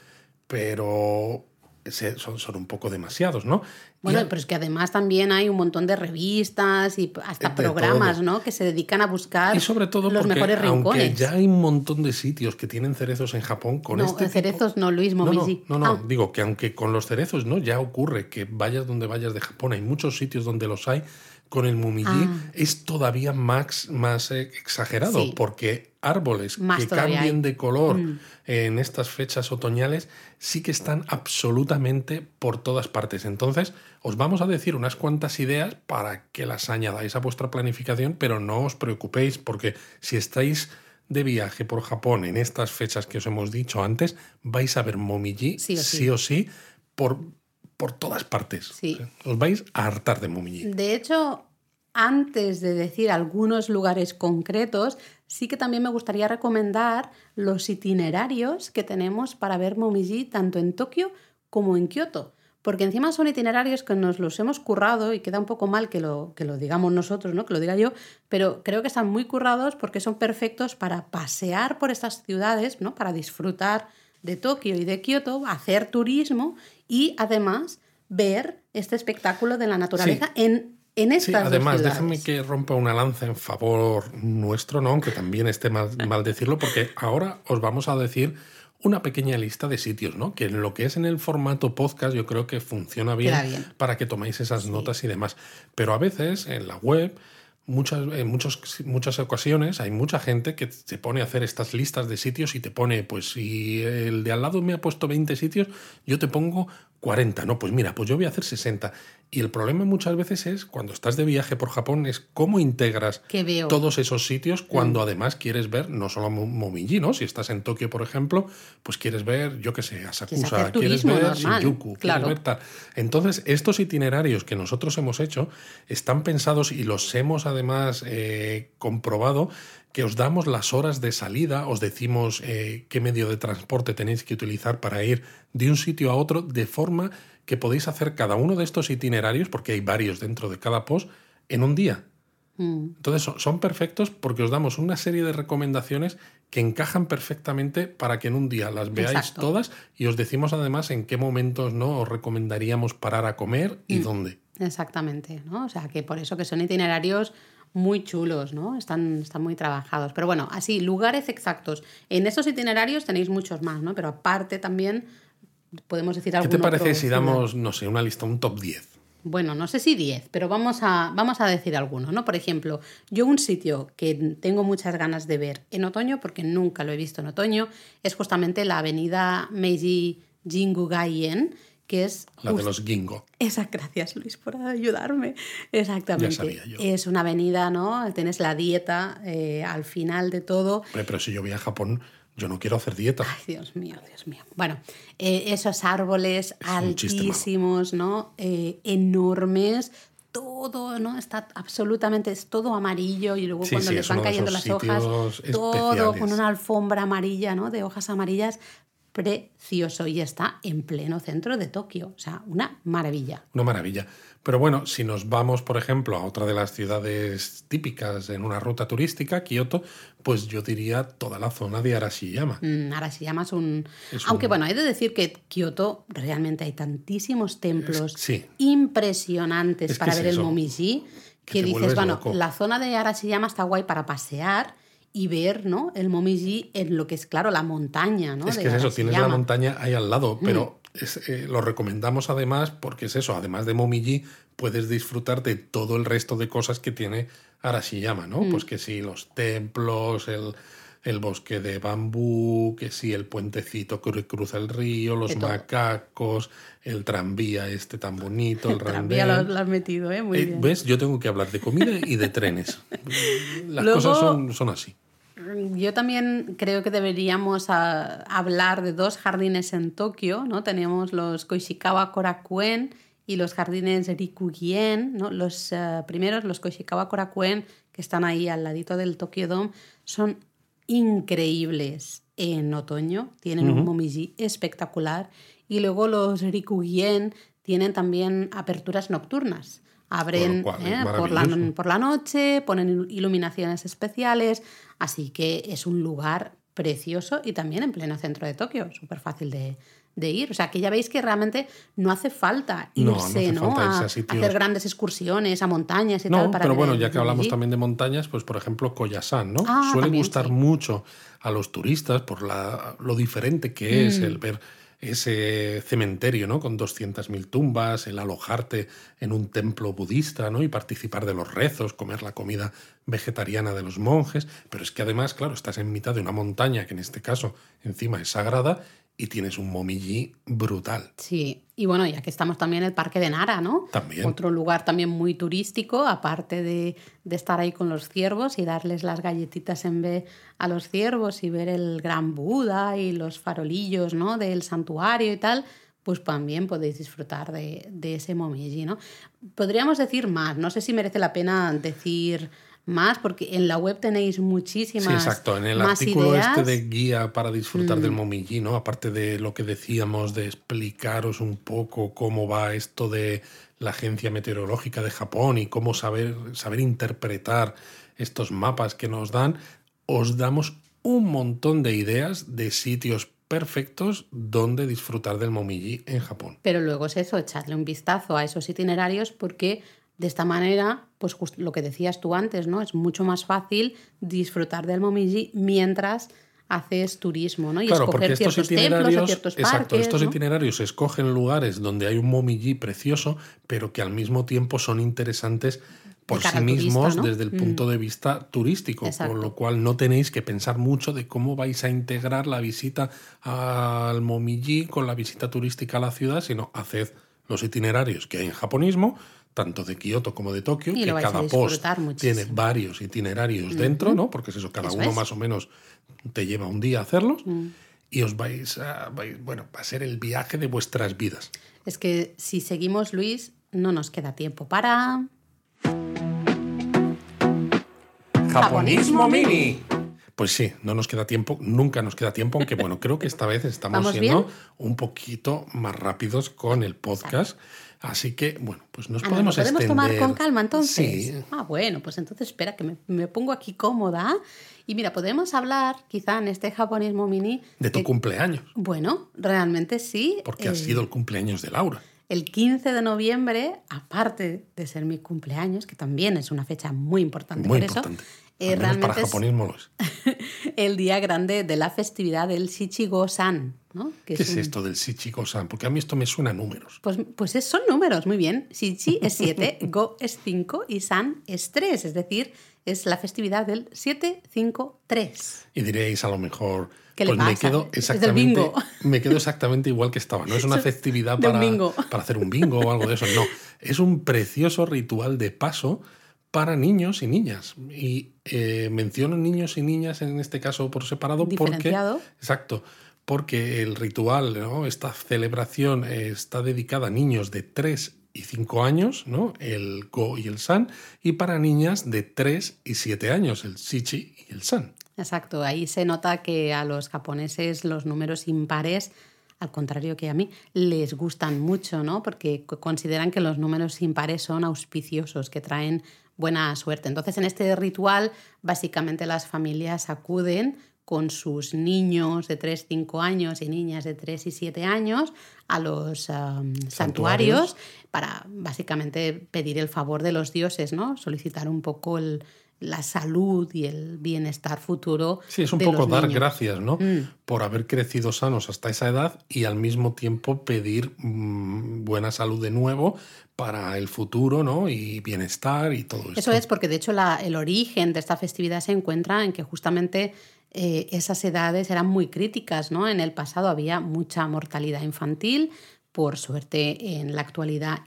pero son, son un poco demasiados, ¿no? Bueno, pero es que además también hay un montón de revistas y hasta programas, ¿no? Que se dedican a buscar y sobre todo los mejores rincones. Aunque ya hay un montón de sitios que tienen cerezos en Japón con no, este cerezos no, Luis Momiji. No, no, no, ah. digo que aunque con los cerezos no ya ocurre que vayas donde vayas de Japón, hay muchos sitios donde los hay con el Mumiji ah. es todavía más, más eh, exagerado, porque árboles que cambien de color mm. en estas fechas otoñales sí que están absolutamente por todas partes. Entonces, os vamos a decir unas cuantas ideas para que las añadáis a vuestra planificación, pero no os preocupéis, porque si estáis de viaje por Japón en estas fechas que os hemos dicho antes, vais a ver Momiji sí o sí por por todas partes. Sí. Os vais a hartar de Momiji. De hecho, antes de decir algunos lugares concretos, sí que también me gustaría recomendar los itinerarios que tenemos para ver Momiji tanto en Tokio como en Kioto. Porque encima son itinerarios que nos los hemos currado y queda un poco mal que lo, que lo digamos nosotros, ¿no? que lo diga yo, pero creo que están muy currados porque son perfectos para pasear por estas ciudades, ¿no? para disfrutar de Tokio y de Kioto, hacer turismo y además ver este espectáculo de la naturaleza en, en estas sí, además, déjame que rompa una lanza en favor nuestro, ¿no? aunque también esté mal, mal decirlo, porque ahora os vamos a decir una pequeña lista de sitios, ¿no? Que en lo que es en el formato podcast yo creo que funciona bien, para que toméis esas notas y demás. Pero a veces en la web muchas, en muchos, muchas ocasiones hay mucha gente que se pone a hacer estas listas de sitios y te pone, pues si el de al lado me ha puesto 20 sitios, yo te pongo 40. No, pues mira, pues yo voy a hacer 60. Y el problema muchas veces es cuando estás de viaje por Japón es cómo integras todos esos sitios cuando mm. además quieres ver no solo Momiji, ¿no? Si estás en Tokio, por ejemplo, pues quieres ver, yo qué sé, Asakusa, quieres ver Shinjuku, claro. quieres ver Entonces, estos itinerarios que nosotros hemos hecho están pensados y los hemos además eh, comprobado que os damos las horas de salida, os decimos eh, qué medio de transporte tenéis que utilizar para ir de un sitio a otro, de forma que podéis hacer cada uno de estos itinerarios, porque hay varios dentro de cada post, en un día. Mm. Entonces son, perfectos porque os damos una serie de recomendaciones que encajan perfectamente para que en un día las veáis todas y os decimos además en qué momentos no os recomendaríamos parar a comer y mm. dónde. Exactamente, ¿no? O sea que por eso que son itinerarios muy chulos, ¿no? Están, están muy trabajados. Pero bueno, así, lugares exactos. En estos itinerarios tenéis muchos más, ¿no? Pero aparte también podemos decir algo. ¿Qué te parece si damos, no sé, una lista, un top 10? Bueno, no sé si 10, pero vamos a, vamos a decir algunos, ¿no? Por ejemplo, yo un sitio que tengo muchas ganas de ver en otoño, porque nunca lo he visto en otoño, es justamente la avenida Meiji Jingugaien, que es... La de los Gingo. Esa, gracias Luis por ayudarme. Exactamente. Es una avenida, ¿no? Tienes la dieta eh, al final de todo. Pero si yo voy a Japón yo no quiero hacer dieta. Ay, Dios mío, Dios mío. Bueno, eh, esos árboles altísimos, ¿no? Eh, enormes, todo, ¿no? Está absolutamente, es todo amarillo y luego cuando les van cayendo las hojas, todo con una alfombra amarilla, ¿no? De hojas amarillas, precioso y está en pleno centro de Tokio. O sea, una maravilla. Una maravilla. Pero bueno, si nos vamos, por ejemplo, a otra de las ciudades típicas en una ruta turística, Kioto, pues yo diría toda la zona de Arashiyama. Mm, Arashiyama es un... Aunque bueno, hay de decir que Kioto realmente hay tantísimos templos impresionantes para ver el Momiji que, dices, bueno, la zona de Arashiyama está guay para pasear y ver ¿no? el Momiji en lo que es, claro, la montaña. ¿no? Es que es eso, tienes la montaña ahí al lado, pero... Mm. Eh, lo recomendamos además porque es eso, además de Momiji, puedes disfrutar de todo el resto de cosas que tiene Arashiyama, ¿no? Mm. Pues que sí, los templos, el, bosque de bambú, que sí, el puentecito que cruza el río, los macacos, el tranvía este tan bonito, el, tranvía lo, has metido, ¿eh? Muy eh, bien. ¿Ves? Yo tengo que hablar de comida y de trenes. <laughs> Las cosas son, son así. Yo también creo que deberíamos ah, hablar de dos jardines en Tokio, ¿no? Tenemos los Koishikawa Korakuen y los jardines Rikugien, ¿no? los eh, primeros, los Koishikawa Korakuen, que están ahí al ladito del Tokyo Dome, son increíbles en otoño, tienen un momiji espectacular y luego los Rikugien tienen también aperturas nocturnas. Abren ¿eh? por, la, por la noche, ponen iluminaciones especiales, así que es un lugar precioso y también en pleno centro de Tokio, súper fácil de, de ir. O sea, que ya veis que realmente no hace falta irse, ¿no? a, hacer grandes excursiones a montañas y tal. Para pero bueno, ya que hablamos también de montañas, pues por ejemplo, Koyasan, ¿no? Ah, Suele gustar mucho a los turistas por la, lo diferente que es mm. el ver ese cementerio, ¿no? Con 200.000 tumbas, el alojarte en un templo budista, ¿no? Y participar de los rezos, comer la comida vegetariana de los monjes. Pero es que además, claro, estás en mitad de una montaña que en este caso encima es sagrada y tienes un momiji brutal. Sí, y bueno, ya que estamos también en el Parque de Nara, ¿no? También. Otro lugar también muy turístico, aparte de, de, estar ahí con los ciervos y darles las galletitas en vez a los ciervos y ver el gran Buda y los farolillos, ¿no? Del santuario y tal, pues también podéis disfrutar de, de ese momiji, ¿no? Podríamos decir más, no sé si merece la pena decir más, porque en la web tenéis muchísimas. Sí, exacto. En el artículo este de guía para disfrutar del mm. momiji, ¿no? Aparte de lo que decíamos de explicaros un poco cómo va esto de la agencia meteorológica de Japón y cómo saber, saber interpretar estos mapas que nos dan, os damos un montón de ideas de sitios perfectos donde disfrutar del momiji en Japón. Pero luego es eso, echarle un vistazo a esos itinerarios porque de esta manera, pues lo que decías tú antes, ¿no? Es mucho más fácil disfrutar del Momiji mientras haces turismo, ¿no? Y escoger ciertos templos o ciertos Exacto, estos itinerarios escogen lugares donde hay un momiji precioso, pero que al mismo tiempo son interesantes por sí mismos desde el mm. punto de vista turístico, con lo cual no tenéis que pensar mucho de cómo vais a integrar la visita al momiji con la visita turística a la ciudad, sino haced los itinerarios que hay en japonismo, tanto de Kioto como de Tokio, que cada post tiene varios itinerarios dentro, ¿no? Porque es eso, cada uno más o menos te lleva un día a hacerlos. Mm. Y os vais a, bueno, va a ser el viaje de vuestras vidas. Es que si seguimos, Luis, no nos queda tiempo para... Japonismo Mini. Pues sí, no nos queda tiempo, nunca nos queda tiempo, aunque bueno, creo que esta vez estamos <laughs> siendo un poquito más rápidos con el podcast. Así que, bueno, pues nos ah, podemos, no, podemos tomar con calma entonces. Sí. Ah, bueno, pues entonces espera que me, pongo aquí cómoda. Y mira, podemos hablar quizá en este japonismo mini. De tu cumpleaños. Bueno, realmente sí. Porque ha sido el cumpleaños de Laura. El 15 de noviembre, aparte de ser mi cumpleaños, que también es una fecha muy importante muy por importante. eso. Eh, realmente para japonismo lo es. <laughs> el día grande de la festividad del Shichigo-san. ¿Qué es, esto del Shichigo-san? Porque a mí esto me suena a números. Pues, pues son números, muy bien. Shichi es 7, <laughs> Go es 5 y San es 3. Es decir, es la festividad del 753. Y diréis a lo mejor... pues me quedo exactamente <laughs> me quedo exactamente igual que estaba no es una festividad para, para hacer un bingo o algo de eso no es un precioso ritual de paso para niños y niñas. Y eh, menciono niños y niñas en este caso por separado porque... Exacto. Porque el ritual, ¿no? esta celebración está dedicada a niños de 3 y 5 años, ¿no? el Go y el San, y para niñas de 3 y 7 años, el Shichi y el San. Exacto, ahí se nota que a los japoneses los números impares al contrario que a mí, les gustan mucho, ¿no? Porque consideran que los números impares son auspiciosos, que traen buena suerte. Entonces, en este ritual, básicamente las familias acuden con sus niños de 3, 5 años y niñas de 3 y 7 años a los santuarios. para básicamente pedir el favor de los dioses, ¿no? Solicitar un poco la salud y el bienestar futuro. Sí, es un poco dar gracias, ¿no? Mm. Por haber crecido sanos hasta esa edad y al mismo tiempo pedir mm, buena salud de nuevo para el futuro, ¿no? Y bienestar y todo eso. Eso es, porque de hecho el origen de esta festividad se encuentra en que justamente eh, esas edades eran muy críticas, ¿no? En el pasado había mucha mortalidad infantil, por suerte en la actualidad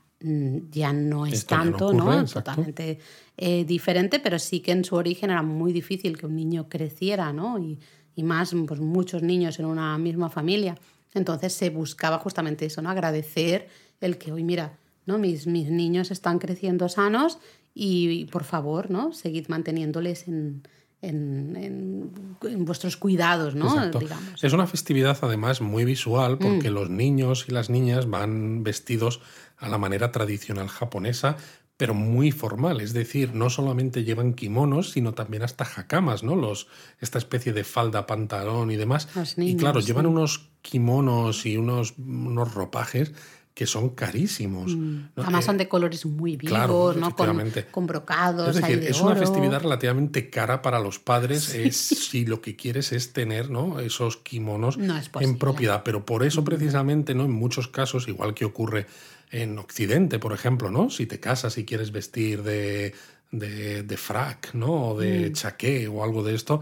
ya no es tanto, no, Totalmente eh, diferente, pero sí que en su origen era muy difícil que un niño creciera, ¿no? Y, y más, pues muchos niños en una misma familia. Entonces se buscaba justamente eso, ¿no? Agradecer el que hoy, mira, ¿no? Mis, mis niños están creciendo sanos y, por favor, ¿no? Seguid manteniéndoles en, en, vuestros cuidados, ¿no? Digamos. Es una festividad además muy visual porque mm. los niños y las niñas van vestidos a la manera tradicional japonesa, pero muy formal, es decir, no solamente llevan kimonos, sino también hasta jakamas, ¿no? Los, esta especie de falda, pantalón y demás. y claro, llevan unos kimonos y unos, unos ropajes que son carísimos. Mm. Además son de colores muy vivos, ¿no? Con, con, brocados. Es decir, es una festividad relativamente cara para los padres si lo que quieres es tener ¿no? esos kimonos en propiedad. Pero por eso precisamente, ¿no? En muchos casos, igual que ocurre en Occidente, por ejemplo, ¿no? Si te casas y quieres vestir de, de, de frac, ¿no? O de mm. chaqué o algo de esto,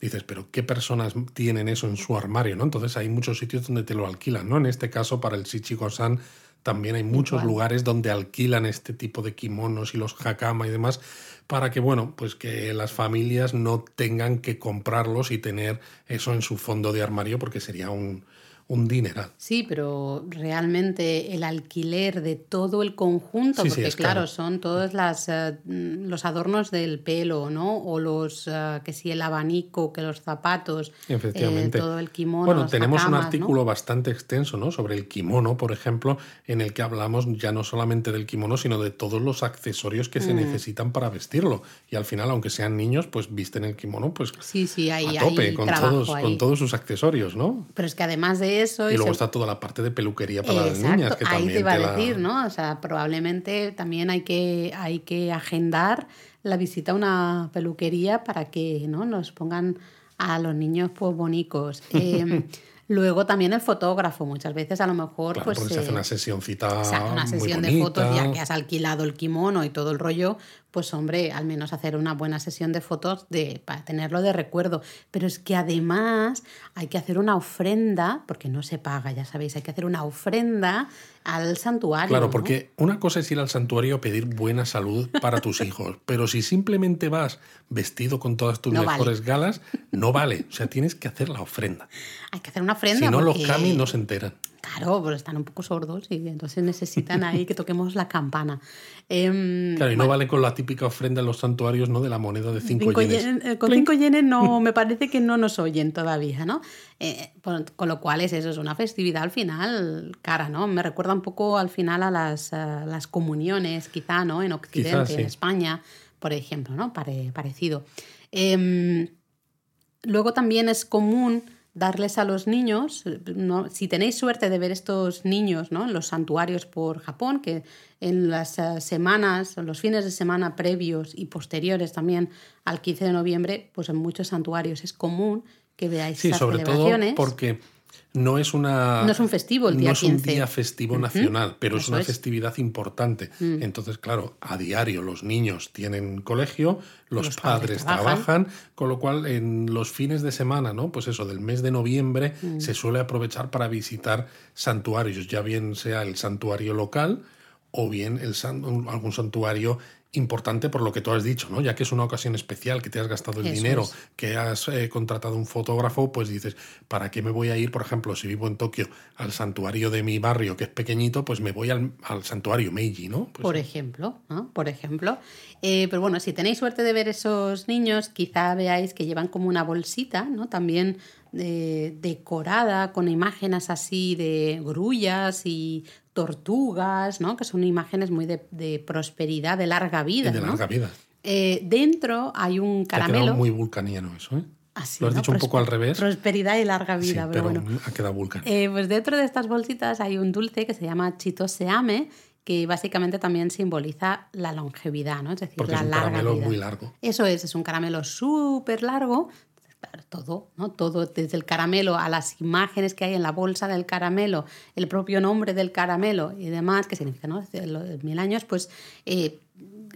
dices, pero ¿qué personas tienen eso en su armario, ¿no? Entonces hay muchos sitios donde te lo alquilan, ¿no? En este caso, para el Shichiko-san, también hay muchos lugares donde alquilan este tipo de kimonos y los hakama y demás para que, bueno, pues que las familias no tengan que comprarlos y tener eso en su fondo de armario porque sería un, un dineral. Sí, pero realmente el alquiler de todo el conjunto, porque claro, son todos las, eh, los adornos del pelo, ¿no? O los, eh, que si el abanico, que los zapatos, Efectivamente. Eh, todo el kimono. Bueno, tenemos un artículo bastante extenso, ¿no? Sobre el kimono, por ejemplo, en el que hablamos ya no solamente del kimono, sino de todos los accesorios que se mm. necesitan para vestirlo. Y al final, aunque sean niños, pues visten el kimono, pues sí, sí, ahí, a tope, con, todos, con todos sus accesorios, ¿no? Pero es que además de y, luego está toda la parte de peluquería para las niñas. Que ahí te iba a decir, ¿no? O sea, probablemente también hay que, hay que agendar la visita a una peluquería para que ¿no? nos pongan a los niños pues bonicos. <laughs> Eh, Luego también el fotógrafo, muchas veces a lo mejor pues se hace una sesioncita una sesión de fotos ya que has alquilado el kimono y todo el rollo, pues hombre, al menos hacer una buena sesión de fotos de, para tenerlo de recuerdo. Pero es que además hay que hacer una ofrenda, porque no se paga, ya sabéis, hay que hacer una ofrenda al santuario. Claro, porque una cosa es ir al santuario a pedir buena salud para tus <laughs> hijos, pero si simplemente vas vestido con todas tus mejores galas, no vale. O sea, tienes que hacer la ofrenda. Hay que hacer una ofrenda. Si no, los kami no se enteran. Claro, pero están un poco sordos y entonces necesitan ahí que toquemos la campana. Em, claro, y no vale con la típica ofrenda en los santuarios, ¿no? De la moneda de 5 yenes. Eh, con 5 yenes no, me parece que no nos oyen todavía, ¿no? Eh, con lo cual es eso, es una festividad al final cara, ¿no? Me recuerda un poco al final a las, las comuniones, quizá, ¿no? En Occidente, en España, por ejemplo, ¿no? parecido. Em, luego también es común darles a los niños, ¿no? si tenéis suerte de ver estos niños ¿no? en los santuarios por Japón, que en las eh, semanas, los fines de semana previos y posteriores también al 15 de noviembre, pues en muchos santuarios es común que veáis sí, sobre Todo porque no es una. No es un festivo el día No es un día festivo nacional, pero es una festividad importante. Mm. Entonces, claro, a diario los niños tienen colegio, los, padres, trabajan. con lo cual en los fines de semana, ¿no? Pues eso, del mes de noviembre mm. se suele aprovechar para visitar santuarios, ya bien sea el santuario local o bien el algún santuario importante por lo que tú has dicho, ¿no? Ya que es una ocasión especial, que te has gastado el dinero, que has eh, contratado un fotógrafo, pues dices, ¿para qué me voy a ir, por ejemplo, si vivo en Tokio, al santuario de mi barrio, que es pequeñito, pues me voy al, santuario Meiji, ¿no? Pues por ejemplo, ¿no? Por ejemplo. Eh, pero bueno, si tenéis suerte de ver esos niños, quizá veáis que llevan como una bolsita, ¿no? También eh, decorada con imágenes así de grullas y tortugas, ¿no? que son imágenes muy de, prosperidad, de larga vida. de larga vida. Eh, dentro hay un caramelo. muy vulcaniano eso, ¿eh? Lo has dicho un poco al revés. Prosperidad y larga vida, pero, bueno. Ha quedado vulcan. Eh, pues dentro de estas bolsitas hay un dulce que se llama chitoseame, que básicamente también simboliza la longevidad, ¿no? Es decir, Porque la es un larga caramelo vida. muy largo. Eso es, es un caramelo súper largo todo, ¿no? Todo, desde el caramelo a las imágenes que hay en la bolsa del caramelo, el propio nombre del caramelo y demás, que significa, ¿no? mil años, pues eh,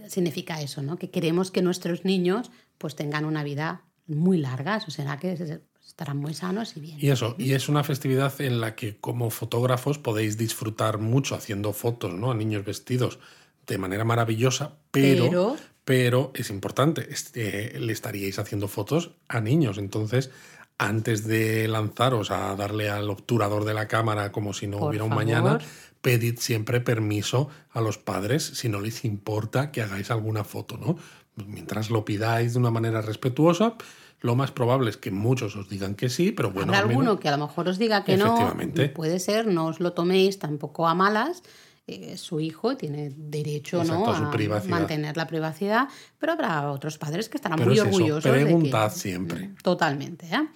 significa eso, ¿no? Que queremos que nuestros niños pues tengan una vida muy larga, eso será que estarán muy sanos y bien. Y eso, y es una festividad en la que como fotógrafos podéis disfrutar mucho haciendo fotos, ¿no? A niños vestidos de manera maravillosa, pero, pero, es importante, este, le estaríais haciendo fotos a niños. Entonces, antes de lanzaros a darle al obturador de la cámara como si no hubiera un mañana, pedid siempre permiso a los padres si no les importa que hagáis alguna foto, ¿no? Mientras lo pidáis de una manera respetuosa, lo más probable es que muchos os digan que sí, pero bueno. Habrá alguno que a lo mejor os diga que no. Puede ser, no os lo toméis tampoco a malas. Eh, su hijo tiene derecho ¿no? a, mantener la privacidad, pero habrá otros padres que estarán muy orgullosos. preguntad siempre. Mm, totalmente. ¿eh?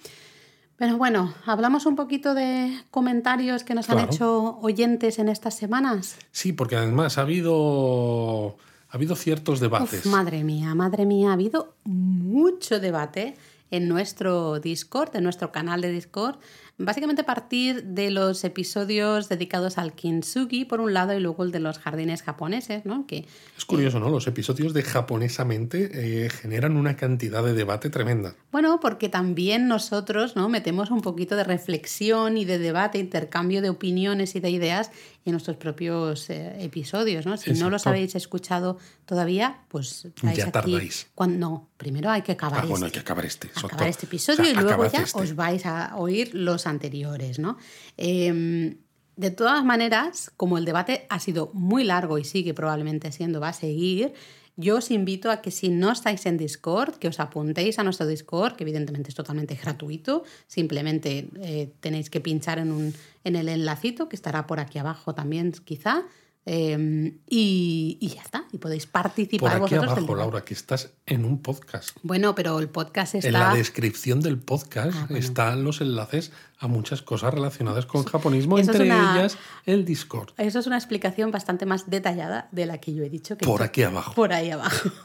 Pero bueno, hablamos un poquito de comentarios que nos han hecho oyentes en estas semanas. Sí, porque además ha habido, ha habido ciertos debates. madre mía, madre mía, ha habido mucho debate en nuestro Discord, en nuestro canal de Discord, Básicamente a partir de los episodios dedicados al kintsugi, por un lado, y luego el de los jardines japoneses, ¿no? Que, es curioso, ¿no? Los episodios de japonesamente eh, generan una cantidad de debate tremenda. Bueno, porque también nosotros, ¿no? Metemos un poquito de reflexión y de debate, intercambio de opiniones y de ideas en nuestros propios eh, episodios, ¿no? Si no los habéis escuchado todavía, pues ya tardáis. Cuando, no, primero hay que acabar ah, bueno, hay que acabar este. Acabar este episodio y luego ya este. os vais a oír los anteriores, ¿no? Em, de todas maneras, como el debate ha sido muy largo y sigue probablemente siendo, va a seguir, yo os invito a que si no estáis en Discord, que os apuntéis a nuestro Discord, que evidentemente es totalmente gratuito, simplemente eh, tenéis que pinchar en, un, en el enlacito que estará por aquí abajo también quizá, Em, y, ya está, y podéis participar Por aquí abajo, Laura, que estás en un podcast. Bueno, pero el podcast está... En la descripción del podcast ah, están los enlaces a muchas cosas relacionadas con japonismo, entre ellas el Discord. Eso es una explicación bastante más detallada de la que yo he dicho. Que por aquí abajo. Por ahí abajo. <laughs>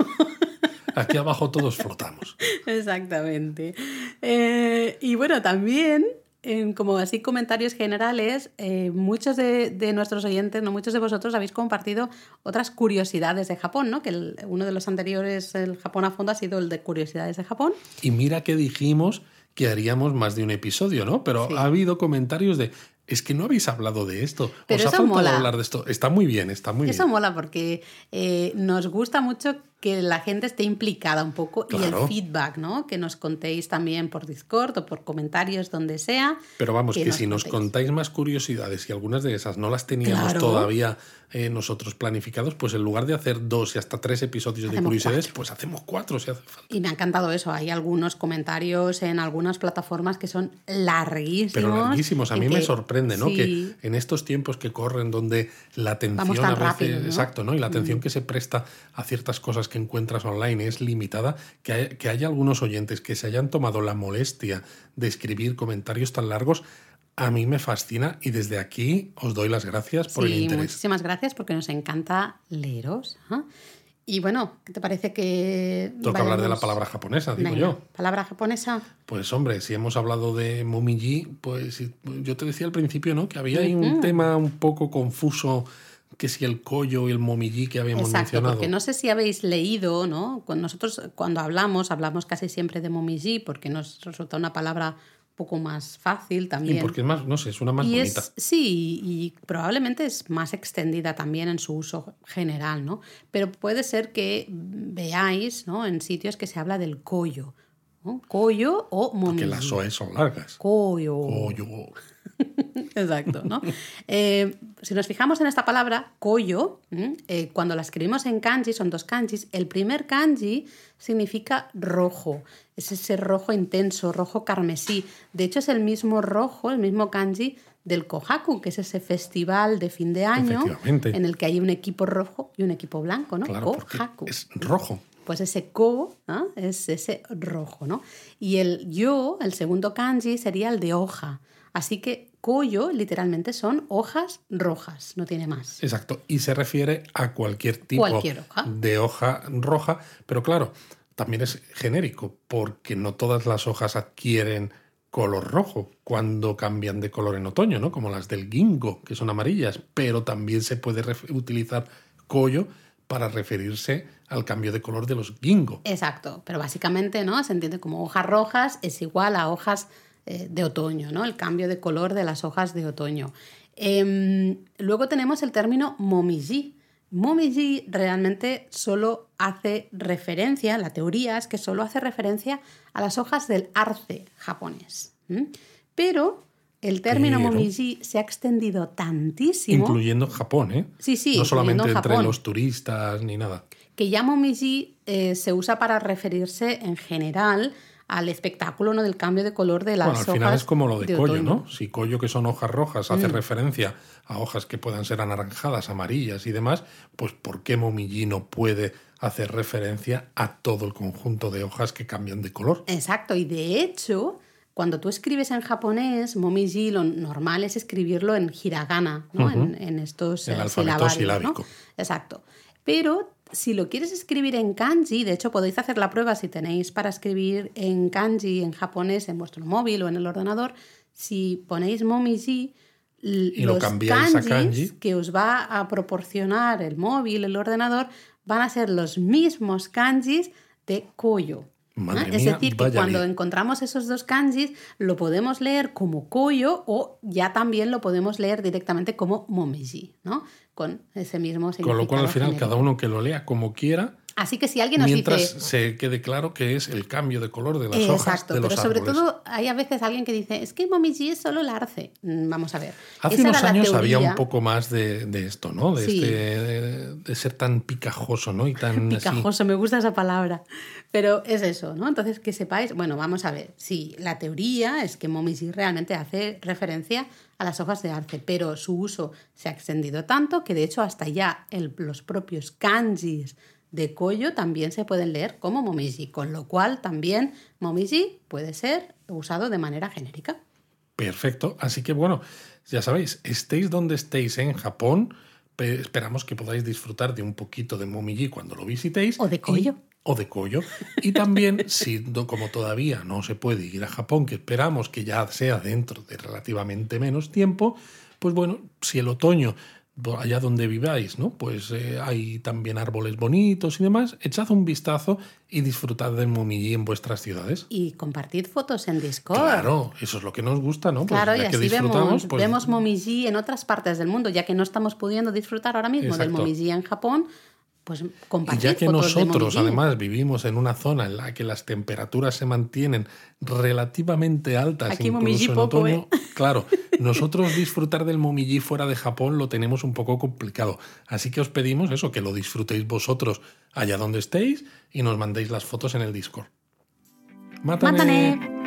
Aquí abajo todos flotamos. Exactamente. Eh, y bueno, también en como así comentarios generales, eh, muchos de, nuestros oyentes, no muchos de vosotros, habéis compartido otras curiosidades de Japón, ¿no? Que uno de los anteriores, el Japón a fondo, ha sido el de curiosidades de Japón. Y mira que dijimos que haríamos más de un episodio, ¿no? Pero ha habido comentarios de es que no habéis hablado de esto. Pero Os ha faltado hablar de esto. Está muy bien, está muy bien. Eso mola porque eh, nos gusta mucho que la gente esté implicada un poco y el feedback, ¿no? Que nos contéis también por Discord o por comentarios, donde sea. Pero vamos, que, si nos contáis más curiosidades y algunas de esas no las teníamos todavía eh, nosotros planificados, pues en lugar de hacer dos y hasta tres episodios de curiosidades, pues hacemos cuatro si hace falta. Y me ha encantado eso. Hay algunos comentarios en algunas plataformas que son larguísimos. Pero larguísimos. A mí me sorprende, ¿no? Que en estos tiempos que corren, donde la atención a veces. Exacto, ¿no? Y la atención mm. que se presta a ciertas cosas que encuentras online es limitada, que, que haya algunos oyentes que se hayan tomado la molestia de escribir comentarios tan largos, a mí me fascina y desde aquí os doy las gracias por el interés. Muchísimas gracias porque nos encanta leeros. Y bueno, ¿qué te parece que... Toca hablar de la palabra japonesa, digo yo. ¿Palabra japonesa? Pues hombre, si hemos hablado de momiji, pues yo te decía al principio, ¿no? Que había ahí un tema un poco confuso que si el collo y el momiji que habíamos Exacto, mencionado. Porque no sé si habéis leído, ¿no? Nosotros cuando hablamos, hablamos casi siempre de momiji porque nos resulta una palabra un poco más fácil también. Y porque es más, no sé, es una más bonita. sí, y probablemente es más extendida también en su uso general, ¿no? Pero puede ser que veáis, ¿no? En sitios que se habla del collo. ¿no? Collo o momiji. Porque las OE son largas. Collo. Collo. Exacto, ¿no? Eh, si nos fijamos en esta palabra, koyo, eh, cuando la escribimos en kanji, son dos kanjis, el primer kanji significa rojo, es ese rojo intenso, rojo carmesí. De hecho, es el mismo rojo, el mismo kanji del Kohaku, que es ese festival de fin de año en el que hay un equipo rojo y un equipo blanco, ¿no? Kohaku. Es rojo. Pues ese ko es ese rojo, ¿no? Y el yo, el segundo kanji, sería el de hoja. Así que koyo literalmente son hojas rojas, no tiene más. Exacto, y se refiere a cualquier tipo de hoja roja, pero claro, también es genérico, porque no todas las hojas adquieren color rojo cuando cambian de color en otoño, ¿no? Como las del ginkgo, que son amarillas, pero también se puede utilizar koyo para referirse al cambio de color de los ginkgo. Exacto, pero básicamente, ¿no? Se entiende como hojas rojas es igual a hojas eh, de otoño, ¿no? el cambio de color de las hojas de otoño. Em, luego tenemos el término momiji. Momiji realmente solo hace referencia, la teoría es que solo hace referencia a las hojas del arce japonés. Pero el término Pero- momiji se ha extendido tantísimo Incluyendo Japón, ¿eh? Sí, sí, No solamente entre Japón. los turistas ni nada. que ya momiji eh, se usa para referirse en general al espectáculo ¿no? del cambio de color de las Bueno, al hojas. final es como lo de, otoño. Mm. ¿no? Si Coyo, que son hojas rojas, hace referencia a hojas que puedan ser anaranjadas, amarillas y demás, pues ¿por qué Momiji no puede hacer referencia a todo el conjunto de hojas que cambian de color? Exacto, y de hecho, cuando tú escribes en japonés, momiji, lo normal es escribirlo en hiragana, ¿no? en, en estos El eh. Exacto. Pero si lo quieres escribir en kanji, de hecho podéis hacer la prueba si tenéis para escribir en kanji, en japonés, en vuestro móvil o en el ordenador, si ponéis momiji, lo los a kanjis kanji. que os va a proporcionar el móvil, el ordenador, van a ser los mismos kanjis de koyo. es decir, que cuando encontramos esos dos kanjis, lo podemos leer como koyo o ya también lo podemos leer directamente como momiji, ¿no? Con ese mismo significado. Con lo cual, al final, cada uno que lo lea como quiera, Así que si alguien nos mientras dice... se quede claro que es el cambio de color de las hojas de los pero sobre árboles. todo hay a veces alguien que dice, es que momiji es solo el arce. Mm, Vamos a ver. Hace esa unos la años había un poco más de, de esto, ¿no? De, Sí. este, de, de ser tan picajoso, ¿no? Y tan así. Picajoso, me gusta esa palabra. Pero es eso, ¿no? Entonces, que sepáis, bueno, vamos a ver. Sí, la teoría es que momiji realmente hace referencia a las hojas de arce, pero su uso se ha extendido tanto que de hecho hasta ya el- los propios kanjis de Koyo también se pueden leer como momiji, con lo cual también momiji puede ser usado de manera genérica. Perfecto. Así que bueno, ya sabéis, estéis donde estéis en Japón, pe- esperamos que podáis disfrutar de un poquito de Momiji cuando lo visitéis. O de y- Koyo. o de Koyo. Y también, <laughs> si como todavía no se puede ir a Japón, que esperamos que ya sea dentro de relativamente menos tiempo, pues bueno, si el otoño, bo- allá donde viváis, ¿no? Pues eh, hay también árboles bonitos y demás, echad un vistazo y disfrutad del Momiji en vuestras ciudades. Y compartid fotos en Discord. Claro, eso es lo que nos gusta, ¿no? Pues Claro, y ya que así vemos, pues, vemos Momiji en otras partes del mundo, ya que no estamos pudiendo disfrutar ahora mismo del Exacto. Momiji en Japón, pues Y ya que fotos nosotros además vivimos en una zona en la que las temperaturas se mantienen relativamente altas, Aquí incluso en poco, otoño, ¿eh? <laughs> claro, nosotros disfrutar del momiji fuera de Japón lo tenemos un poco complicado. Así que os pedimos eso, que lo disfrutéis vosotros allá donde estéis y nos mandéis las fotos en el Discord. ¡Mátane! ¡Mátane!